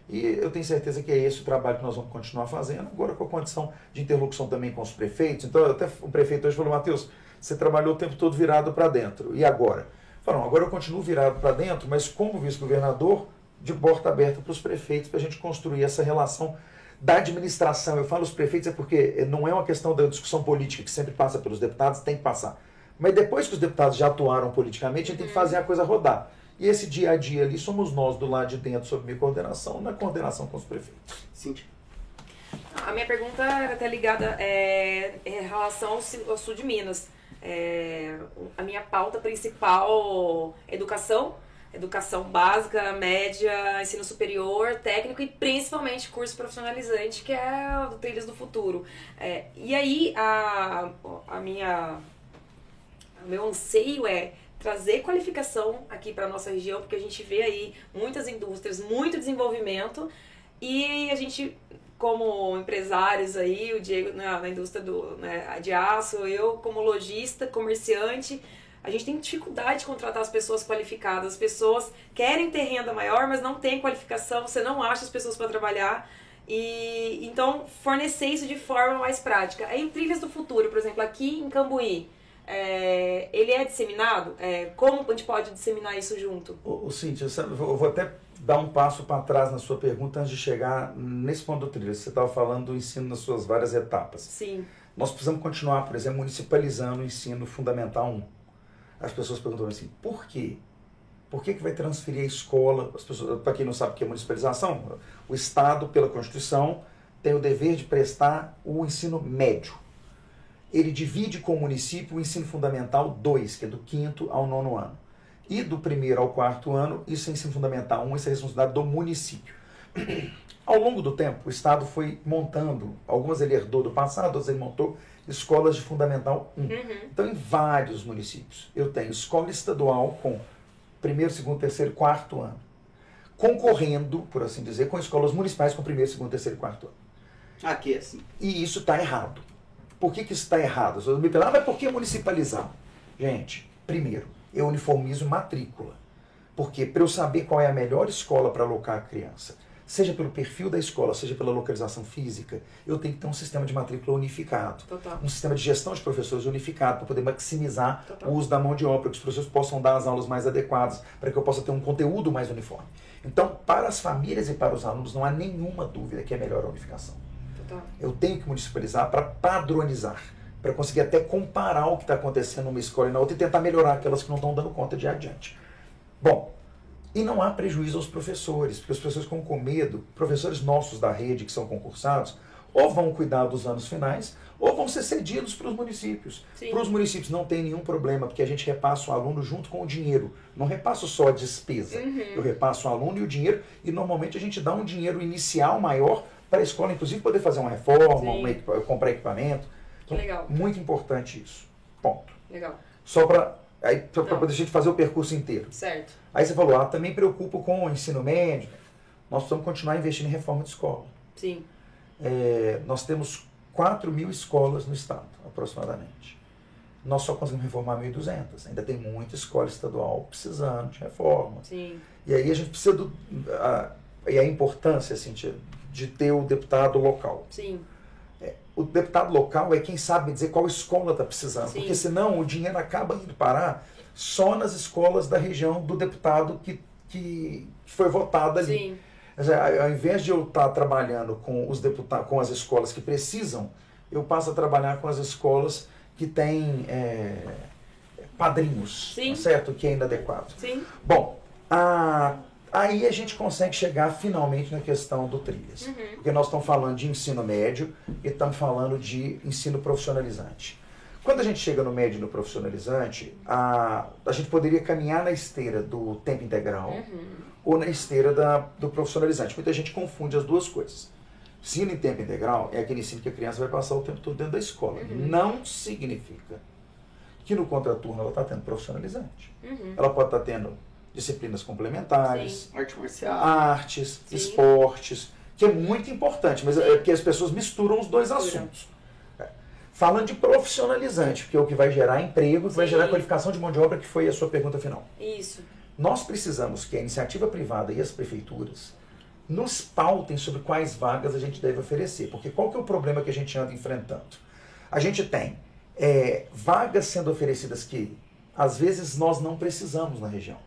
E eu tenho certeza que é esse o trabalho que nós vamos continuar fazendo, agora com a condição de interlocução também com os prefeitos. Então, até o prefeito hoje falou, Matheus, você trabalhou o tempo todo virado para dentro. E agora? Falaram, agora eu continuo virado para dentro, mas como vice-governador, de porta aberta para os prefeitos, para a gente construir essa relação da administração. Eu falo os prefeitos é porque não é uma questão da discussão política que sempre passa pelos deputados, tem que passar. Mas depois que os deputados já atuaram politicamente, a gente tem que fazer a coisa rodar. E esse dia a dia ali somos nós do lado de dentro, sob minha coordenação, na coordenação com os prefeitos. Cíntia. a minha pergunta era até ligada é, em relação ao, sul de Minas. É, a minha pauta principal é educação, educação básica, média, ensino superior, técnico e principalmente curso profissionalizante, que é o do Trilhas do Futuro. É, e aí a, a minha o meu anseio é trazer qualificação aqui para nossa região, porque a gente vê aí muitas indústrias, muito desenvolvimento e a gente como empresários aí, o Diego na, na indústria do, né, de aço, eu como lojista, comerciante, a gente tem dificuldade de contratar as pessoas qualificadas. As pessoas querem ter renda maior, mas não tem qualificação, você não acha as pessoas para trabalhar. E então fornecer isso de forma mais prática. Aí em Trilhas do Futuro, por exemplo, aqui em Cambuí, é, ele é disseminado? É, como a gente pode disseminar isso junto? Ô, ô, Cíntia, sabe, eu vou até dar um passo para trás na sua pergunta antes de chegar nesse ponto do trilho. Você estava falando do ensino nas suas várias etapas. Sim. Nós precisamos continuar, por exemplo, municipalizando o ensino fundamental 1. As pessoas perguntam assim, por quê? Por que, que vai transferir a escola? Para quem não sabe o que é municipalização, o Estado, pela Constituição, tem o dever de prestar o ensino médio. Ele divide com o município o ensino fundamental 2, que é do quinto ao nono ano. E do primeiro ao quarto ano, isso é ensino fundamental 1, isso é responsabilidade do município. Ao longo do tempo, o Estado foi montando, algumas ele herdou do passado, outras ele montou escolas de fundamental 1. Então, em vários municípios, eu tenho escola estadual com primeiro, segundo, terceiro, quarto ano, concorrendo, por assim dizer, com escolas municipais com primeiro, segundo, terceiro e quarto ano. Aqui é assim. E isso está errado. Por que, que isso está errado? As pessoas me perguntam, ah, mas por que municipalizar? Gente, primeiro, eu uniformizo matrícula. Porque para eu saber qual é a melhor escola para alocar a criança, seja pelo perfil da escola, seja pela localização física, eu tenho que ter um sistema de matrícula unificado. Total. Um sistema de gestão de professores unificado para poder maximizar Total. o uso da mão de obra, para que os professores possam dar as aulas mais adequadas, para que eu possa ter um conteúdo mais uniforme. Então, para as famílias e para os alunos, não há nenhuma dúvida que é melhor a unificação. Total. Eu tenho que municipalizar para padronizar, para conseguir até comparar o que está acontecendo numa escola e na outra e tentar melhorar aquelas que não estão dando conta de adiante. Bom, e não há prejuízo aos professores, porque os professores ficam com medo, professores nossos da rede que são concursados, ou vão cuidar dos anos finais, ou vão ser cedidos para os municípios. Para os municípios não tem nenhum problema, porque a gente repassa o aluno junto com o dinheiro. Não repasso só a despesa. Uhum. Eu repasso o aluno e o dinheiro, e normalmente a gente dá um dinheiro inicial maior para a escola, inclusive, poder fazer uma reforma, uma comprar equipamento. Então, legal. Muito importante isso. Ponto. Legal. Só para aí para Não. poder a gente fazer o percurso inteiro. Certo. Aí você falou, ah, também preocupo com o ensino médio. Nós precisamos continuar investindo em reforma de escola. Sim. É, nós temos 4 mil escolas no estado, aproximadamente. Nós só conseguimos reformar 1.200. Ainda tem muita escola estadual precisando de reforma. Sim. E aí a gente precisa do. A, e a importância, assim, de, ter o deputado local. Sim. O deputado local é quem sabe dizer qual escola está precisando. Sim. Porque senão o dinheiro acaba indo parar só nas escolas da região do deputado que, que foi votado ali. Sim. Ao invés de eu estar trabalhando com os deputados, com as escolas que precisam, eu passo a trabalhar com as escolas que têm é, padrinhos, Sim. tá certo? Que é inadequado. Sim. Bom, a- aí a gente consegue chegar finalmente na questão do trilhas. Uhum. Porque nós estamos falando de ensino médio e estamos falando de ensino profissionalizante. Quando a gente chega no médio e no profissionalizante, a, a gente poderia caminhar na esteira do tempo integral Uhum. ou na esteira da, do profissionalizante. Muita gente confunde as duas coisas. Ensino em tempo integral é aquele ensino que a criança vai passar o tempo todo dentro da escola. Uhum. Não significa que no contraturno ela está tendo profissionalizante. Uhum. Ela pode estar tendo disciplinas complementares, Arte marcial. artes, Sim. esportes, que é muito importante, mas é porque as pessoas misturam os dois Misturam. assuntos. É. Falando de profissionalizante, porque é o que vai gerar emprego, que vai Sim. gerar qualificação de mão de obra, que foi a sua pergunta final. Isso. Nós precisamos que a iniciativa privada e as prefeituras nos pautem sobre quais vagas a gente deve oferecer. Porque qual que é o problema que a gente anda enfrentando? A gente tem é, vagas sendo oferecidas que às vezes nós não precisamos na região.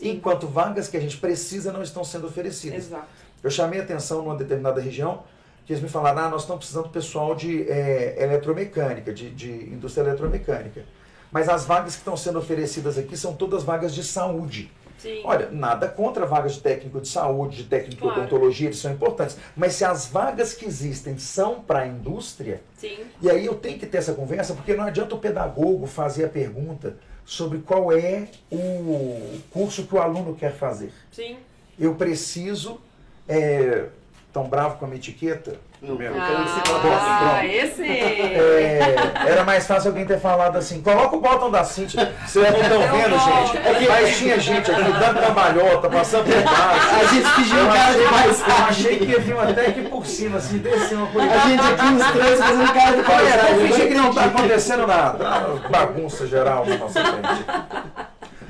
Sim. Enquanto vagas que a gente precisa não estão sendo oferecidas. Exato. Eu chamei atenção numa determinada região que eles me falaram, ah, nós estamos precisando do pessoal de é, eletromecânica, de, de indústria eletromecânica. Mas as vagas que estão sendo oferecidas aqui são todas vagas de saúde. Sim. Olha, nada contra vagas de técnico de saúde, de técnico Claro. de odontologia, eles são importantes. Mas se as vagas que existem são para a indústria, Sim. e aí eu tenho que ter essa conversa, porque não adianta o pedagogo fazer a pergunta sobre qual é o curso que o aluno quer fazer. Sim. Eu preciso. É, tão bravo com a minha etiqueta? Meu. que coloque Ah, esse. É, era mais fácil alguém ter falado assim, coloca o botão da Cintia. Vocês não estão Eu vendo, gente? Mas tinha gente aqui dando trabalhota, passando por baixo. A gente um cara de mais achei que ia vir até aqui por cima, assim, descer uma coisa. A gente aqui, os três, fazendo cara de Olha, eu paisagem. fingi que não tá acontecendo nada. Ah, Bagunça geral na nossa frente.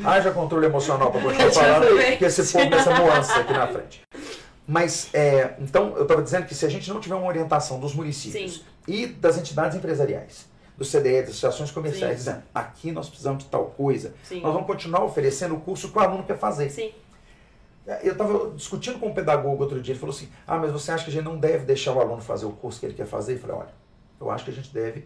Haja controle emocional para continuar falando, porque esse povo dessa nuance aqui na frente. Mas, é, então, eu estava dizendo que se a gente não tiver uma orientação dos municípios Sim. e das entidades empresariais, do CDE, das associações comerciais, Sim. dizendo, aqui nós precisamos de tal coisa, Sim. nós vamos continuar oferecendo o curso que o aluno quer fazer. Sim. Eu estava discutindo com um pedagogo outro dia, ele falou assim, ah, mas você acha que a gente não deve deixar o aluno fazer o curso que ele quer fazer? Eu falei, olha, eu acho que a gente deve,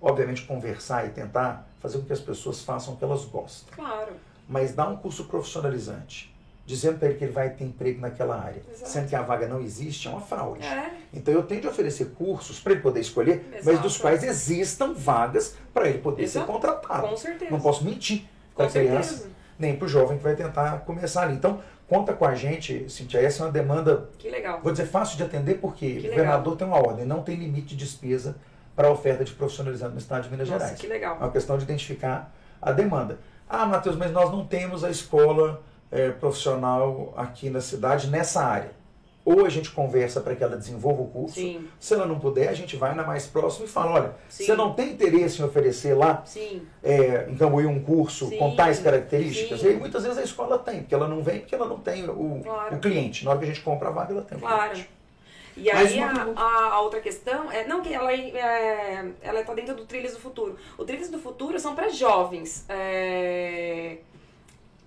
obviamente, conversar e tentar fazer com que as pessoas façam o que elas gostam. Claro. Mas dar um curso profissionalizante, dizendo para ele que ele vai ter emprego naquela área, Exato. sendo que a vaga não existe, é uma fraude. É. Então eu tenho de oferecer cursos para ele poder escolher, mas Exato. dos quais existam vagas para ele poder Exato. ser contratado. Com certeza. Não posso mentir para Com a criança, certeza. nem para o jovem que vai tentar começar ali. Então, conta com a gente, Cintia, essa é uma demanda, Que legal. vou dizer, fácil de atender, porque Que o legal. governador tem uma ordem, não tem limite de despesa para a oferta de profissionalizante no estado de Minas Nossa, Gerais. que legal. É uma questão de identificar a demanda. Ah, Matheus, mas nós não temos a escola eh, profissional aqui na cidade nessa área. Ou a gente conversa para que ela desenvolva o curso. Sim. Se ela não puder, a gente vai na mais próxima e fala, olha, Sim. você não tem interesse em oferecer lá Sim. é, em Cambuí um curso Sim, com tais características? E aí muitas vezes a escola tem, porque ela não vem, porque ela não tem o, Claro. o cliente. Na hora que a gente compra a vaga, ela tem o Claro. cliente. E aí a- a outra questão é não que ela é, ela está dentro do Trilhas do Futuro. O Trilhas do Futuro são para jovens. É,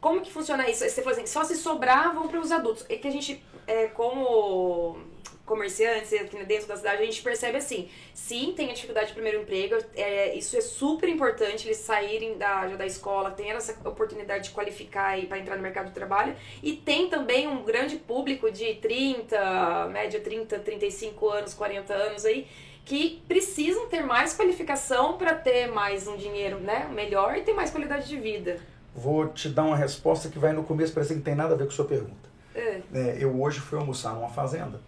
como que funciona isso? Você falou assim, só se sobravam para os adultos. É que a gente, é, como comerciantes aqui dentro da cidade, a gente percebe assim, sim, tem a dificuldade de primeiro emprego, é, isso é super importante, eles saírem da, da escola, ter essa oportunidade de qualificar para entrar no mercado de trabalho, e tem também um grande público de 30, média 30, 35 anos, 40 anos aí, que precisam ter mais qualificação para ter mais um dinheiro né, melhor e ter mais qualidade de vida. Vou te dar uma resposta que vai no começo, parece que não tem nada a ver com a sua pergunta. É. É, eu hoje fui almoçar numa fazenda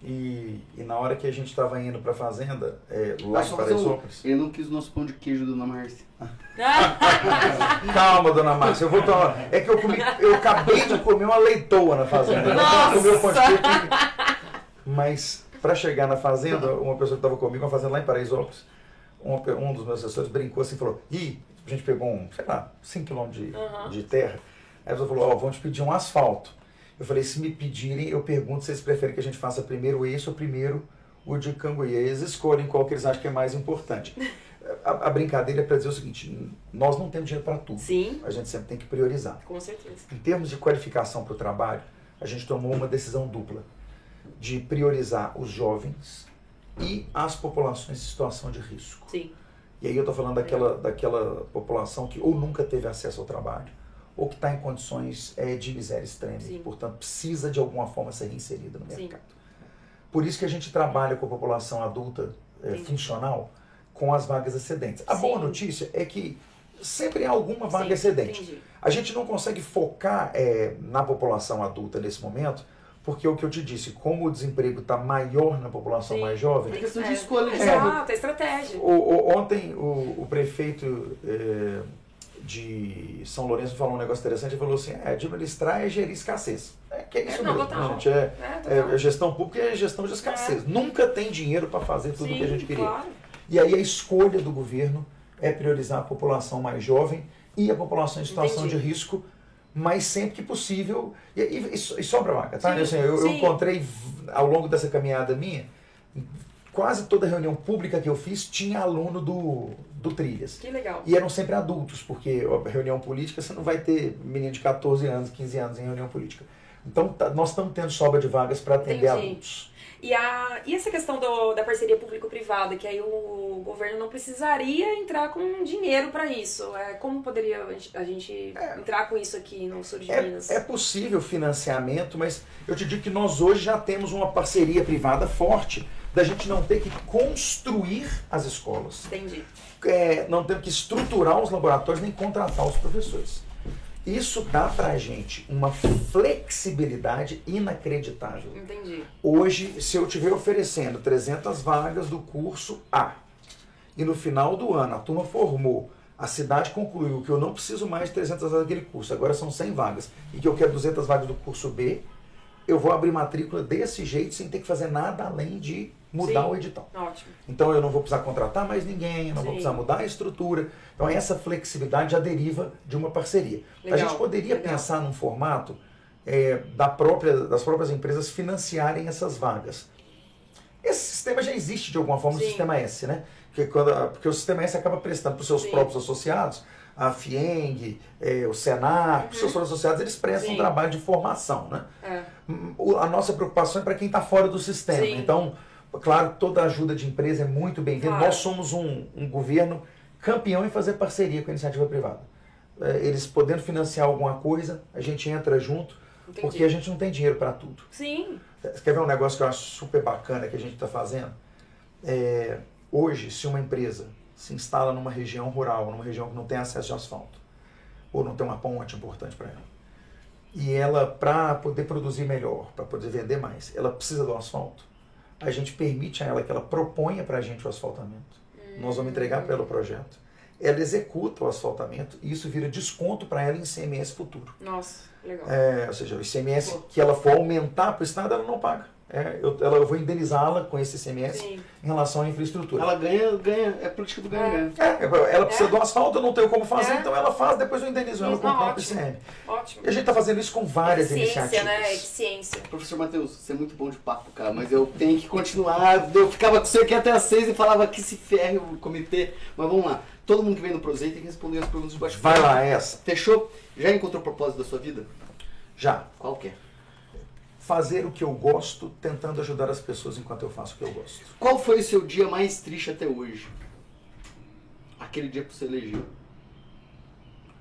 e, e na hora que a gente estava indo para a fazenda, é, lá Ah, em um- Paraisópolis... Ele não quis o nosso pão de queijo, dona Márcia. Calma, dona Márcia, eu vou tomar. É que eu comi, eu acabei de comer uma leitoa na fazenda. Nossa! Eu comi o pão de queijo que- Mas para chegar na fazenda, uma pessoa que estava comigo, uma fazenda lá em Paraisópolis, pe- um dos meus assessores brincou assim e falou: Ih, a gente pegou um, sei lá, 5 km de, Aham. de terra. Aí a pessoa falou: Ó, vão te pedir um asfalto. Eu falei: Se me pedirem, eu pergunto se eles preferem que a gente faça primeiro esse ou primeiro o de Canguí. Aí Eles escolhem qual que eles acham que é mais importante. A, a brincadeira é para dizer o seguinte: nós não temos dinheiro para tudo. Sim, A gente sempre tem que priorizar. com certeza. Em termos de qualificação para o trabalho, a gente tomou uma decisão dupla de priorizar os jovens e as populações em situação de risco. Sim, E aí eu estou falando daquela, daquela população que ou nunca teve acesso ao trabalho, ou que está em condições eh, de miséria extrema, Sim. e, portanto precisa de alguma forma ser inserida no Sim. mercado. Por isso que a gente trabalha com a população adulta Entendi. funcional com as vagas excedentes. A Sim. boa notícia é que sempre há alguma vaga Sim, excedente. entendi. A gente não consegue focar eh, na população adulta nesse momento, porque é o que eu te disse, como o desemprego está maior na população Sim. mais jovem, É questão de É. escolha. de Exato, é estratégia. o- o- ontem o, o prefeito eh, de São Lourenço falou um negócio interessante, ele falou assim, é, administrar é gerir escassez. É que é isso É, não, mesmo, total. gente. É, É, é, gestão pública é gestão de escassez. Nunca tem dinheiro para fazer tudo o que a gente queria. claro. E aí a escolha do governo é priorizar a população mais jovem e a população em situação Entendi. de risco, mas sempre que possível. E, e, e so- sobra vaga, tá? Sim, Assim, eu, eu encontrei ao longo dessa caminhada minha, quase toda reunião pública que eu fiz tinha aluno do, do Trilhas. Que legal. E eram sempre adultos, porque reunião política você não vai ter menino de 14 anos, 15 anos em reunião política. Então tá- nós estamos tendo sobra de vagas para atender Entendi. adultos. E, a, e essa questão do, da parceria público-privada, que aí o governo não precisaria entrar com dinheiro para isso. É, como poderia a gente- gente entrar com isso aqui no sul de Minas? É, é possível financiamento, mas eu te digo que nós hoje já temos uma parceria privada forte da gente não ter que construir as escolas, Entendi. é, não ter que estruturar os laboratórios nem contratar os professores. Isso dá pra gente uma flexibilidade inacreditável. Entendi. Hoje, se eu estiver oferecendo 300 vagas do curso A e no final do ano a turma formou, a cidade concluiu que eu não preciso mais de 300 vagas daquele curso, agora são 100 vagas, e que eu quero 200 vagas do curso B, eu vou abrir matrícula desse jeito sem ter que fazer nada além de mudar Sim. o edital. Ótimo. Então eu não vou precisar contratar mais ninguém, eu não vou Sim. precisar mudar a estrutura. Então essa flexibilidade já deriva de uma parceria. a Legal, gente poderia legal. pensar num formato é, da própria, das próprias empresas financiarem essas vagas. Esse sistema já existe de alguma forma no Sim. sistema S, né? Porque, quando, a- porque o sistema S acaba prestando para os seus próprios associados, a FIENG, é, o Senac, os seus próprios associados, eles prestam um Uhum. Sim. trabalho de formação, né? É. A nossa preocupação é para quem está fora do sistema. Sim. Então, claro, toda ajuda de empresa é muito bem-vinda. Claro. Nós somos um, um governo campeão em fazer parceria com a iniciativa privada. É, Eles podendo financiar alguma coisa, a gente entra junto, Entendi. porque a gente não tem dinheiro para tudo. Sim. Você quer ver um negócio que eu acho super bacana que a gente está fazendo? É, hoje, se uma empresa se instala numa região rural, numa região que não tem acesso a asfalto, ou não tem uma ponte importante para ela, e ela, para poder produzir melhor, para poder vender mais, ela precisa do asfalto, a gente permite a ela que ela proponha para a gente o asfaltamento. Nós vamos entregar para ela o projeto. Ela executa o asfaltamento e isso vira desconto para ela em ICMS futuro. Nossa, legal. É, ou seja, o ICMS que ela for aumentar para o Estado, ela não paga. É, eu, ela, eu vou indenizá-la com esse ICMS Sim. em relação à infraestrutura. Ela ganha, ganha, é política do ganha-ganha. É, ela precisa É. do asfalto, eu não tenho como fazer, É. então ela faz, depois eu indenizo ela com o próprio ótimo. ICM. Ótimo. E a gente está fazendo isso com várias Eficiência, iniciativas. né? Eficiência. Professor Matheus, você é muito bom de papo, cara, mas eu tenho que continuar. Eu ficava com você aqui até às seis e falava que se ferre o comitê. Mas vamos lá. Todo mundo que vem no Prozei tem que responder as perguntas de baixo. Vai lá, essa. Fechou? Já encontrou o propósito da sua vida? Já. Qual que é? Fazer o que eu gosto, tentando ajudar as pessoas enquanto eu faço o que eu gosto. Qual foi o seu dia mais triste até hoje? Aquele dia que você elegeu.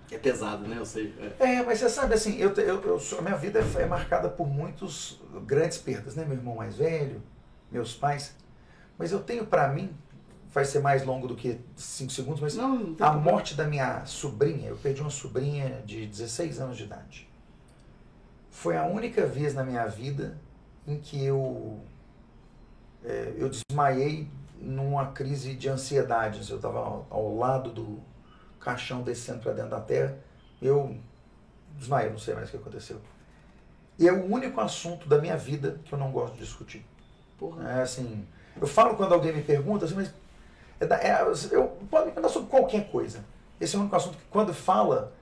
É pesado, né? Eu sei. É. É, mas você sabe assim, eu, eu, eu a minha vida é, é marcada por muitos grandes perdas, né? Meu irmão mais velho, meus pais. Mas eu tenho pra mim, vai ser mais longo do que cinco segundos, mas Não, não a problema. morte da minha sobrinha, eu perdi uma sobrinha de 16 anos de idade. Foi a única vez na minha vida em que eu, é, eu desmaiei numa crise de ansiedade. Eu estava ao, ao lado do caixão descendo para dentro da terra, eu desmaiei, não sei mais o que aconteceu. E é o único assunto da minha vida que eu não gosto de discutir. Porra. É assim, eu falo quando alguém me pergunta, assim, mas é da- é, eu pode me perguntar sobre qualquer coisa. Esse é o único assunto que quando fala,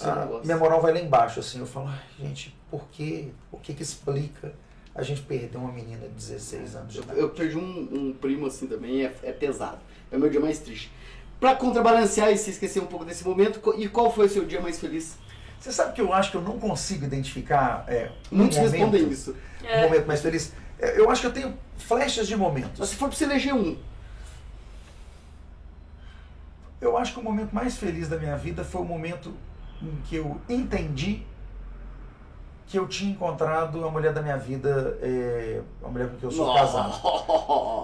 a minha moral vai lá embaixo, assim, eu falo, "Ai, gente, por quê? O que que explica a gente perder uma menina de 16 anos de Eu, idade? eu perdi um, um primo assim também, é, é pesado. É o meu dia mais triste. Pra contrabalancear e se esquecer um pouco desse momento, e qual foi o seu dia mais feliz? Você sabe que eu acho que eu não consigo identificar é, um Muitos momento, respondem isso. um momento mais feliz. É, Eu acho que eu tenho flechas de Mas momentos. se for pra você eleger um, Eu acho que o momento mais feliz da minha vida foi o momento em que eu entendi que eu tinha encontrado a mulher da minha vida, é, a mulher com quem eu sou casado.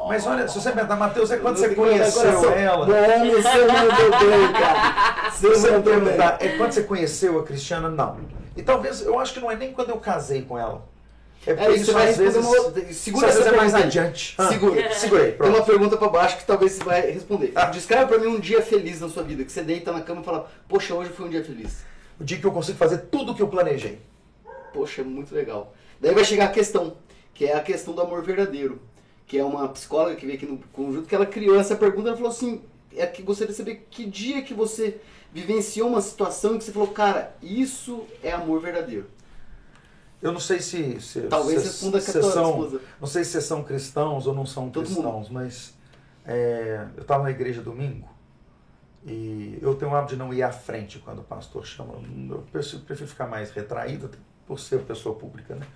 Mas olha, se você me perguntar, Matheus, é quando você conheceu ela? Não, você mandou bem, cara. Se você me mandou bem. é quando você conheceu a Cristiana? Não. E talvez, eu acho que não é nem quando eu casei com ela. É É porque isso, isso, às vezes, uma isso Segura essa é mais pergunta aí. adiante. Ah, Segura. Segurei, Tem pronto. uma pergunta pra baixo que talvez você vai responder. Ah. Descreve pra mim um dia feliz na sua vida, que você deita na cama e fala, poxa, hoje foi um dia feliz. O dia que eu consigo fazer tudo o que eu planejei. Poxa, é muito legal. Daí vai chegar a questão, que é a questão do amor verdadeiro. Que é uma psicóloga que veio aqui no conjunto, que ela criou essa pergunta, ela falou assim, é que gostaria de saber que dia que você vivenciou uma situação que você falou, cara, isso é amor verdadeiro. Eu não sei se. se Talvez se, se tua são. Não sei se vocês são cristãos ou não são Todo cristãos, mas é, eu estava na igreja domingo e eu tenho o hábito de não ir à frente quando o pastor chama. Eu prefiro, ficar mais retraído, por ser pessoa pública, né?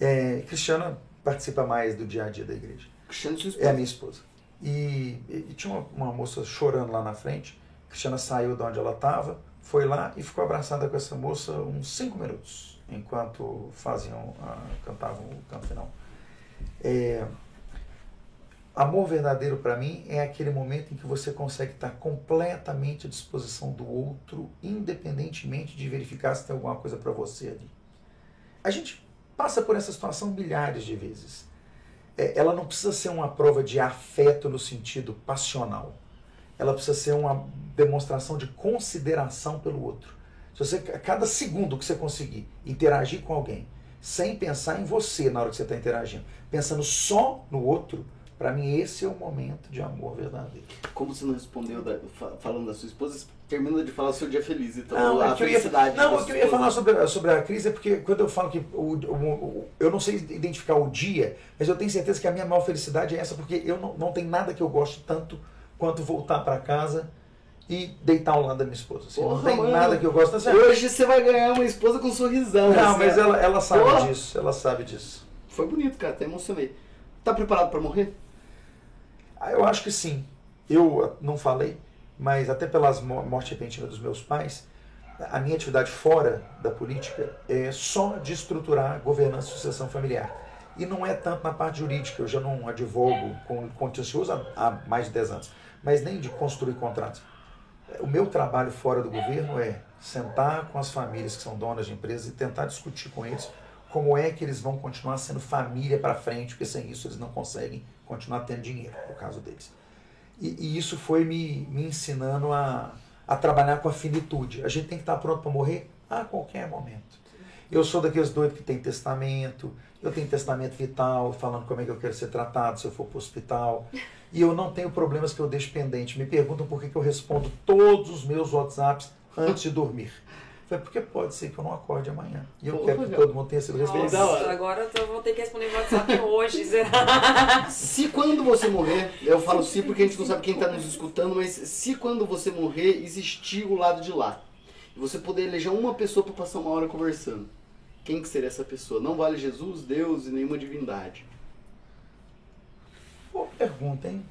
É, Cristiana participa mais do dia a dia da igreja. Cristiano, sua É a minha esposa. E, e tinha uma, uma moça chorando lá na frente. Cristiana saiu de onde ela estava, foi lá e ficou abraçada com essa moça uns cinco minutos, enquanto faziam, a, cantavam o canto final. É, amor verdadeiro para mim é aquele momento em que você consegue estar completamente à disposição do outro, independentemente de verificar se tem alguma coisa para você ali. A gente passa por essa situação milhares de vezes é, ela não precisa ser uma prova de afeto no sentido passional. Ela precisa ser uma demonstração de consideração pelo outro. Se você, a cada segundo que você conseguir interagir com alguém, sem pensar em você na hora que você está interagindo, pensando só no outro, para mim esse é o momento de amor verdadeiro. Como você não respondeu da- fa- falando da sua esposa, termina de falar do seu dia feliz. Então, Não, a é ia, felicidade. não, o que eu ia esposa. falar sobre, sobre a crise é porque quando eu falo que o, o- o- eu não sei identificar o dia, mas eu tenho certeza que a minha maior felicidade é essa, porque eu não, não tem nada que eu goste tanto quanto voltar para casa e deitar ao lado da minha esposa. assim, não Porra, tem mano. nada que eu gosto. Assim, Hoje você vai ganhar uma esposa com um sorrisão. não, assim, mas ela, ela sabe Porra. disso, ela sabe disso. Foi bonito, cara, até emocionei. Tá preparado pra morrer? Ah, Eu acho que sim. Eu ah, não falei, mas até pelas mo- morte repentina dos meus pais, a minha atividade fora da política é só de estruturar governança e sucessão familiar. E não é tanto na parte jurídica, eu já não advogo com contencioso há, há mais de 10 anos, mas nem de construir contratos. O meu trabalho fora do governo é sentar com as famílias que são donas de empresas e tentar discutir com eles como é que eles vão continuar sendo família para frente, porque sem isso eles não conseguem continuar tendo dinheiro, no caso deles. E, e isso foi me, me ensinando a, a trabalhar com a finitude. A gente tem que estar pronto para morrer a qualquer momento. Eu sou daqueles doidos que tem testamento, eu tenho testamento vital, falando como é que eu quero ser tratado se eu for para o hospital. E eu não tenho problemas que eu deixo pendente. Me perguntam por que, que eu respondo todos os meus WhatsApps antes de dormir. Foi porque pode ser que eu não acorde amanhã. E eu Pô, quero que todo mundo tenha sido respondido. Nossa, agora eu vou ter que responder no WhatsApp hoje. será? Se quando você morrer, eu falo se porque a gente não sabe quem tá nos escutando, mas se quando você morrer existir o lado de lá, e você poder eleger uma pessoa para passar uma hora conversando, quem que seria essa pessoa? Não vale Jesus, Deus e nenhuma divindade. Boa pergunta, hein?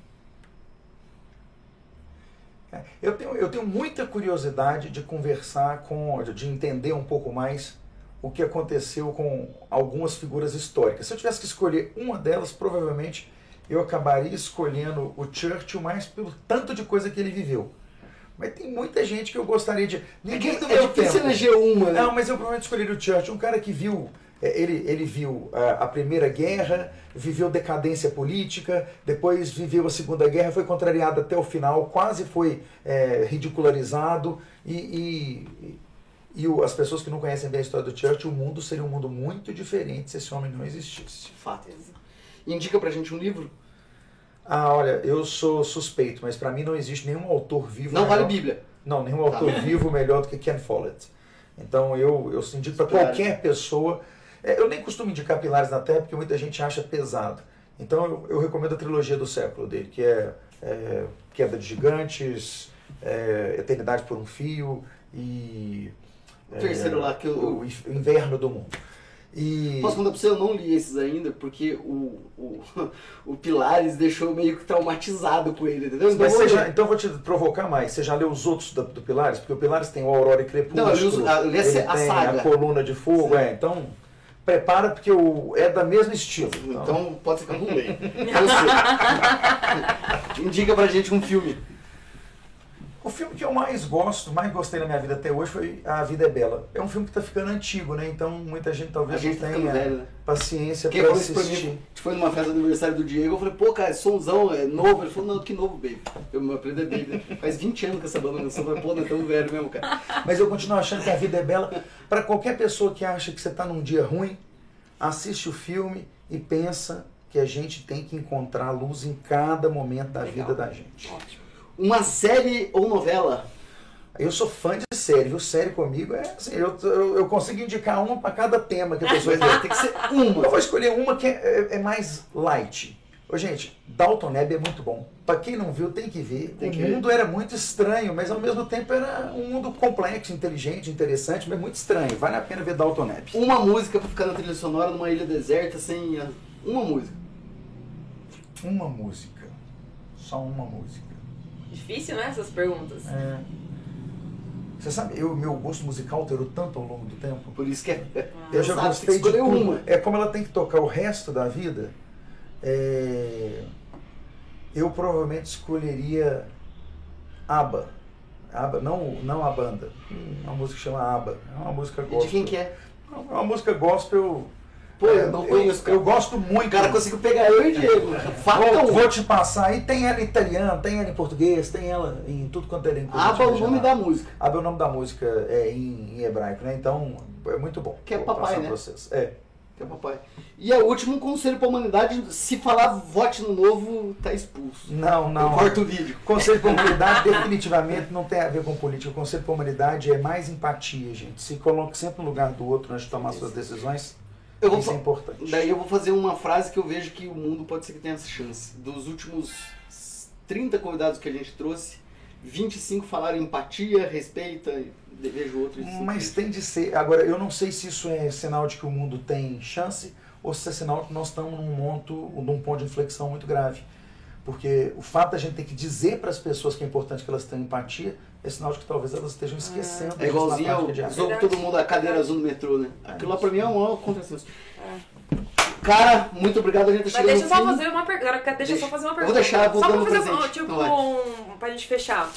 É, Eu tenho, eu tenho muita curiosidade de conversar com, de- de entender um pouco mais o que aconteceu com algumas figuras históricas. Se eu tivesse que escolher uma delas, provavelmente eu acabaria escolhendo o Churchill mais pelo tanto de coisa que ele viveu. Mas tem muita gente que eu gostaria de. É, Ninguém que, do é meu tempo. eleger uma, né? Não, mas eu provavelmente escolheria o Churchill, um cara que viu, é, ele, ele viu a, a Primeira Guerra, viveu decadência política, depois viveu a Segunda Guerra, foi contrariado até o final, quase foi é, ridicularizado e, e, e o- as pessoas que não conhecem bem a história do Churchill, o mundo seria um mundo muito diferente se esse homem não existisse. Fato. Indica pra gente um livro? Ah, olha, eu sou suspeito, mas para mim não existe nenhum autor vivo. Não vale melhor- Bíblia. Não, nenhum autor Tá. vivo melhor do que Ken Follett. Então eu, eu indico para qualquer pessoa. É, Eu nem costumo indicar Pilares na Terra porque muita gente acha pesado. Então eu, eu recomendo a trilogia do século dele, que é, é Queda de Gigantes, é, Eternidade por um Fio e. O terceiro lá que eu- O Inverno do Mundo. E. Posso contar pra você, eu não li esses ainda, porque o, o, o Pilares deixou meio que traumatizado com ele, entendeu? Então, Mas eu já, então vou te provocar mais. Você já leu os outros do, do Pilares? Porque o Pilares tem o Aurora e Crepúsculo. Não, eu eu li a ele se- a tem saga. a Coluna de Fogo. Sim. É, então, prepara porque o, é da mesmo estilo. Então pode ser que eu não leia. Indica pra gente um filme. O filme que eu mais gosto, mais gostei na minha vida até hoje foi A Vida é Bela. É um filme que está ficando antigo, né? Então muita gente A talvez gente tá não tenha velho, né? paciência para falou isso pra assistir. mim? A gente foi numa festa do aniversário do Diego, eu falei, pô, cara, esse somzão é novo. Ele falou, não, que novo, baby. Eu me apelido é baby. Faz 20 anos que essa banda lançou, falei, pô, não é tão velho mesmo, cara. Mas eu continuo achando que A Vida é Bela. Para qualquer pessoa que acha que você está num dia ruim, assiste o filme e pensa que a gente tem que encontrar luz em cada momento da Legal. vida da gente. Ótimo. Uma série ou novela? Eu sou fã de série, viu? Série comigo é assim, eu, eu, eu consigo indicar uma para cada tema que a pessoa quer. Tem que ser Eu uma. vou escolher uma que é, é- é mais light. Ô, gente, Dalton Neb é muito bom. Pra quem não viu, tem que ver. Tem o que ver. mundo era muito estranho, mas ao mesmo tempo era um mundo complexo, inteligente, interessante, mas muito estranho. Vale a pena ver Dalton Neb. Uma música pra ficar na trilha sonora numa ilha deserta sem. Uma música. Uma música. Só uma música. Difícil, né, essas perguntas. É. Você sabe, eu, meu gosto musical alterou tanto ao longo do tempo. Por isso que é. é Eu já gostei de tudo. uma. É como ela tem que tocar o resto da vida. é, Eu provavelmente escolheria ABBA. ABBA, não, não a banda. Uma música que chama ABBA. É uma música E gospel. de quem que é? É uma música gospel. Pô, é, eu não conheço, cara. Eu gosto muito. O cara conseguiu pegar eu e Diego. Vou, vou te passar aí, tem ela em italiano, tem ela em português, tem ela em tudo quanto é língua. Aba é o nome da música. Aba é o nome da música é, em, em hebraico, né? Então é muito bom. Que é Vou papai, né? vocês. É. Que é papai. E a última, um conselho pra humanidade: se falar vote no novo, tá expulso. Não, não. Eu corto o vídeo. Conselho para a humanidade definitivamente não tem a ver com política. O conselho para a humanidade é mais empatia, gente. Se coloque sempre no lugar do outro antes de tomar suas decisões. Eu vou Isso é importante. Daí eu vou fazer uma frase que eu vejo que o mundo pode ser que tenha essa chance. Dos últimos 30 convidados que a gente trouxe, 25 falaram empatia, respeita, vejo outros. Mas tem de ser. Agora, eu não sei se isso é sinal de que o mundo tem chance ou se é sinal de que nós estamos num, monto, num ponto de inflexão muito grave. Porque o fato da gente ter que dizer para as pessoas que é importante que elas tenham empatia é sinal de que talvez elas estejam esquecendo É igualzinho ao zoou todo mundo a cadeira azul no metrô, né? Aquilo lá pra mim é um contrassenso. É. Cara, muito obrigado, a gente tá Mas deixa eu só fim. fazer uma pergunta. Deixa eu Deixa. só fazer uma Eu pergunta. vou deixar, vou só pra fazer um, tipo, Então um, pra gente fechar.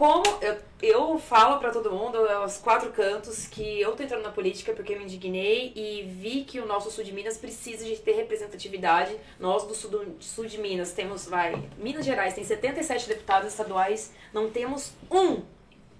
Como eu, eu falo pra todo mundo, aos quatro cantos, que eu tô entrando na política porque eu me indignei e vi que o nosso sul de Minas precisa de ter representatividade. Nós do sul, do sul de Minas temos, vai, Minas Gerais tem 77 deputados estaduais, não temos um.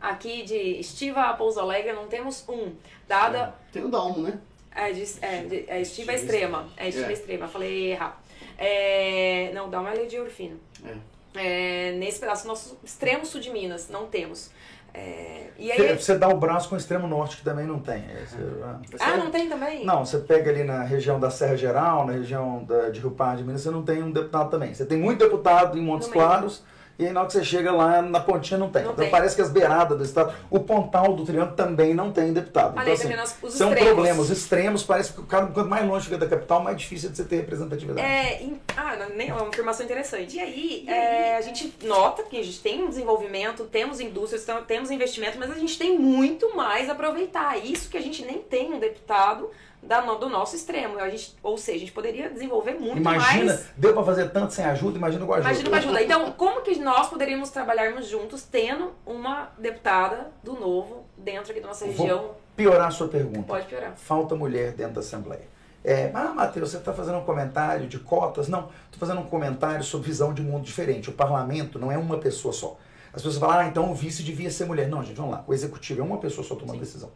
Aqui de Estiva a Pouso Alegre, não temos um. Dada Tem o Dalmo, né? é, de, é, de, é estiva Estiva extrema. É estiva É. extrema, falei errado. É, não, uma lei de Urfino. É, nesse pedaço, nosso extremo sul de Minas, não temos. É, e aí. Você dá o braço com o extremo norte, que também não tem. É, você- ah. Ah, não tem também? Não, você pega ali na região da Serra Geral, na região da, de Rio Pardo de Minas, você não tem um deputado também. Você tem muito deputado em Montes. Claros, e aí na hora que você chega lá na pontinha não tem. Não então tem. parece que as beiradas do estado, o pontal do Triângulo também não tem deputado. Aí, então, tá assim, os são extremos. problemas. Os extremos, parece que o cara, quanto mais longe fica da capital, mais difícil é de você ter representatividade. É, em- ah, nem é uma afirmação interessante. E aí, é, a gente nota que a gente tem um desenvolvimento, temos indústrias, temos investimento, mas a gente tem muito mais a aproveitar. Isso que a gente nem tem um deputado da, do nosso extremo. A gente, ou seja, a gente poderia desenvolver muito Imagina, mais. deu pra fazer tanto sem ajuda, imagina com ajuda. Imagina com ajuda. Então, como que nós poderíamos trabalharmos juntos tendo uma deputada do novo dentro aqui da nossa Vou região? piorar a sua pergunta. Pode piorar. falta mulher dentro da Assembleia. É, ah, Matheus, você está fazendo um comentário de cotas? Não, estou fazendo um comentário sobre visão de mundo diferente. O parlamento não é uma pessoa só. As pessoas falam, ah, então o vice devia ser mulher. Não, gente, vamos lá. O executivo é uma pessoa só tomando decisão.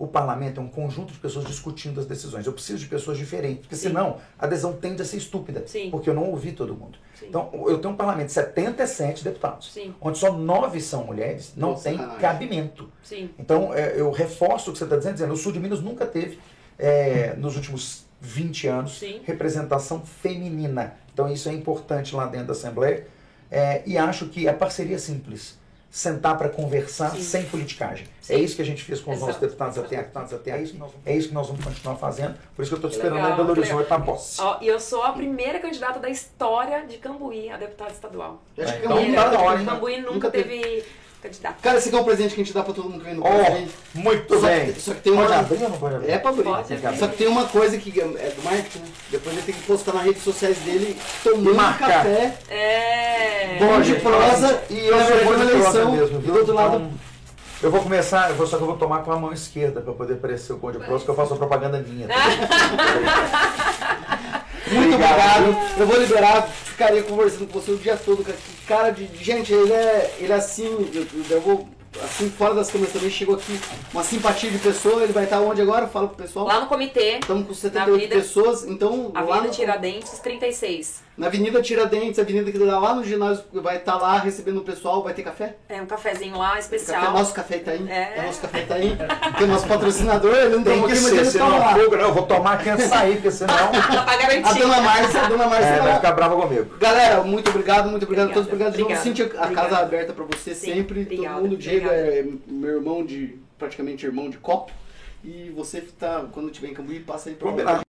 O parlamento é um conjunto de pessoas discutindo as decisões. Eu preciso de pessoas diferentes, porque Sim. senão a adesão tende a ser estúpida. Sim. Porque eu não ouvi todo mundo. Sim. Então, eu tenho um parlamento de 77 deputados, onde só nove são mulheres, não Nossa, tem sacanagem. cabimento. Sim. Então, é, eu reforço o que você está dizendo, dizendo, o sul de Minas nunca teve, é, nos últimos 20 anos, representação feminina. Então, isso é importante lá dentro da Assembleia. É, e acho que a parceria é simples. Sentar para conversar Sim. sem politicagem. Sim. É isso que a gente fez com os nossos Exato. deputados até, deputados até aqui. É isso que nós vamos continuar fazendo. Por isso que eu estou te esperando legal, lá em Belo Horizonte para posse. E eu sou a primeira candidata da história de Cambuí a deputada estadual. Acho que Então, é um- tá hora? Cambuí nunca, Nunca teve candidato. Cara, esse aqui é um presente que a gente dá pra todo mundo que vem no Oh, presente. muito Só bem. que- só que tem pode uma- abrir ou não pode abrir? É pra abrir. Pode abrir. Só que tem uma coisa que é do marketing, né? Depois ele tem que postar nas redes sociais dele tomando Marcar. café, É. bom de prosa e e eu na sou verdade bom uma de prosa eleição. mesmo, e viu? do outro lado, Então, eu vou começar, eu vou, só que eu vou tomar com a mão esquerda para poder parecer o bom de prosa, que eu faço a propaganda minha. muito obrigado. Eu vou liberar, ficaria conversando com você o dia todo. cara. De. de- Gente, ele é, ele é assim, eu, eu vou. Assim, fora das câmeras também, chegou aqui uma simpatia de pessoa. Ele vai estar onde agora? Fala pro pessoal. Lá no comitê, Estamos com Na 78 Avenida- pessoas, então lá Avenida no, Tiradentes 36. Na Avenida Tiradentes, avenida que dá lá no ginásio, vai estar lá recebendo o pessoal, vai ter café? É um cafezinho lá Café, especial. nosso café Itaim. É. É nosso café Itaim. Tem nosso patrocinador, ele não tem aqui, que mas ser, fogo, não, eu vou tomar aqui antes de sair, porque senão pra garantir. A dona Márcia, a dona Márcia é, tá vai lá. ficar brava comigo. Galera, muito obrigado, muito obrigado a todos. Obrigada, Obrigado de novo. obrigada, Cintia, a obrigada. casa aberta pra você Sim, sempre. obrigada, Todo mundo. Diego obrigada. é meu irmão de. praticamente irmão de copo. E você tá, quando tiver em Cambuí, passa aí pra.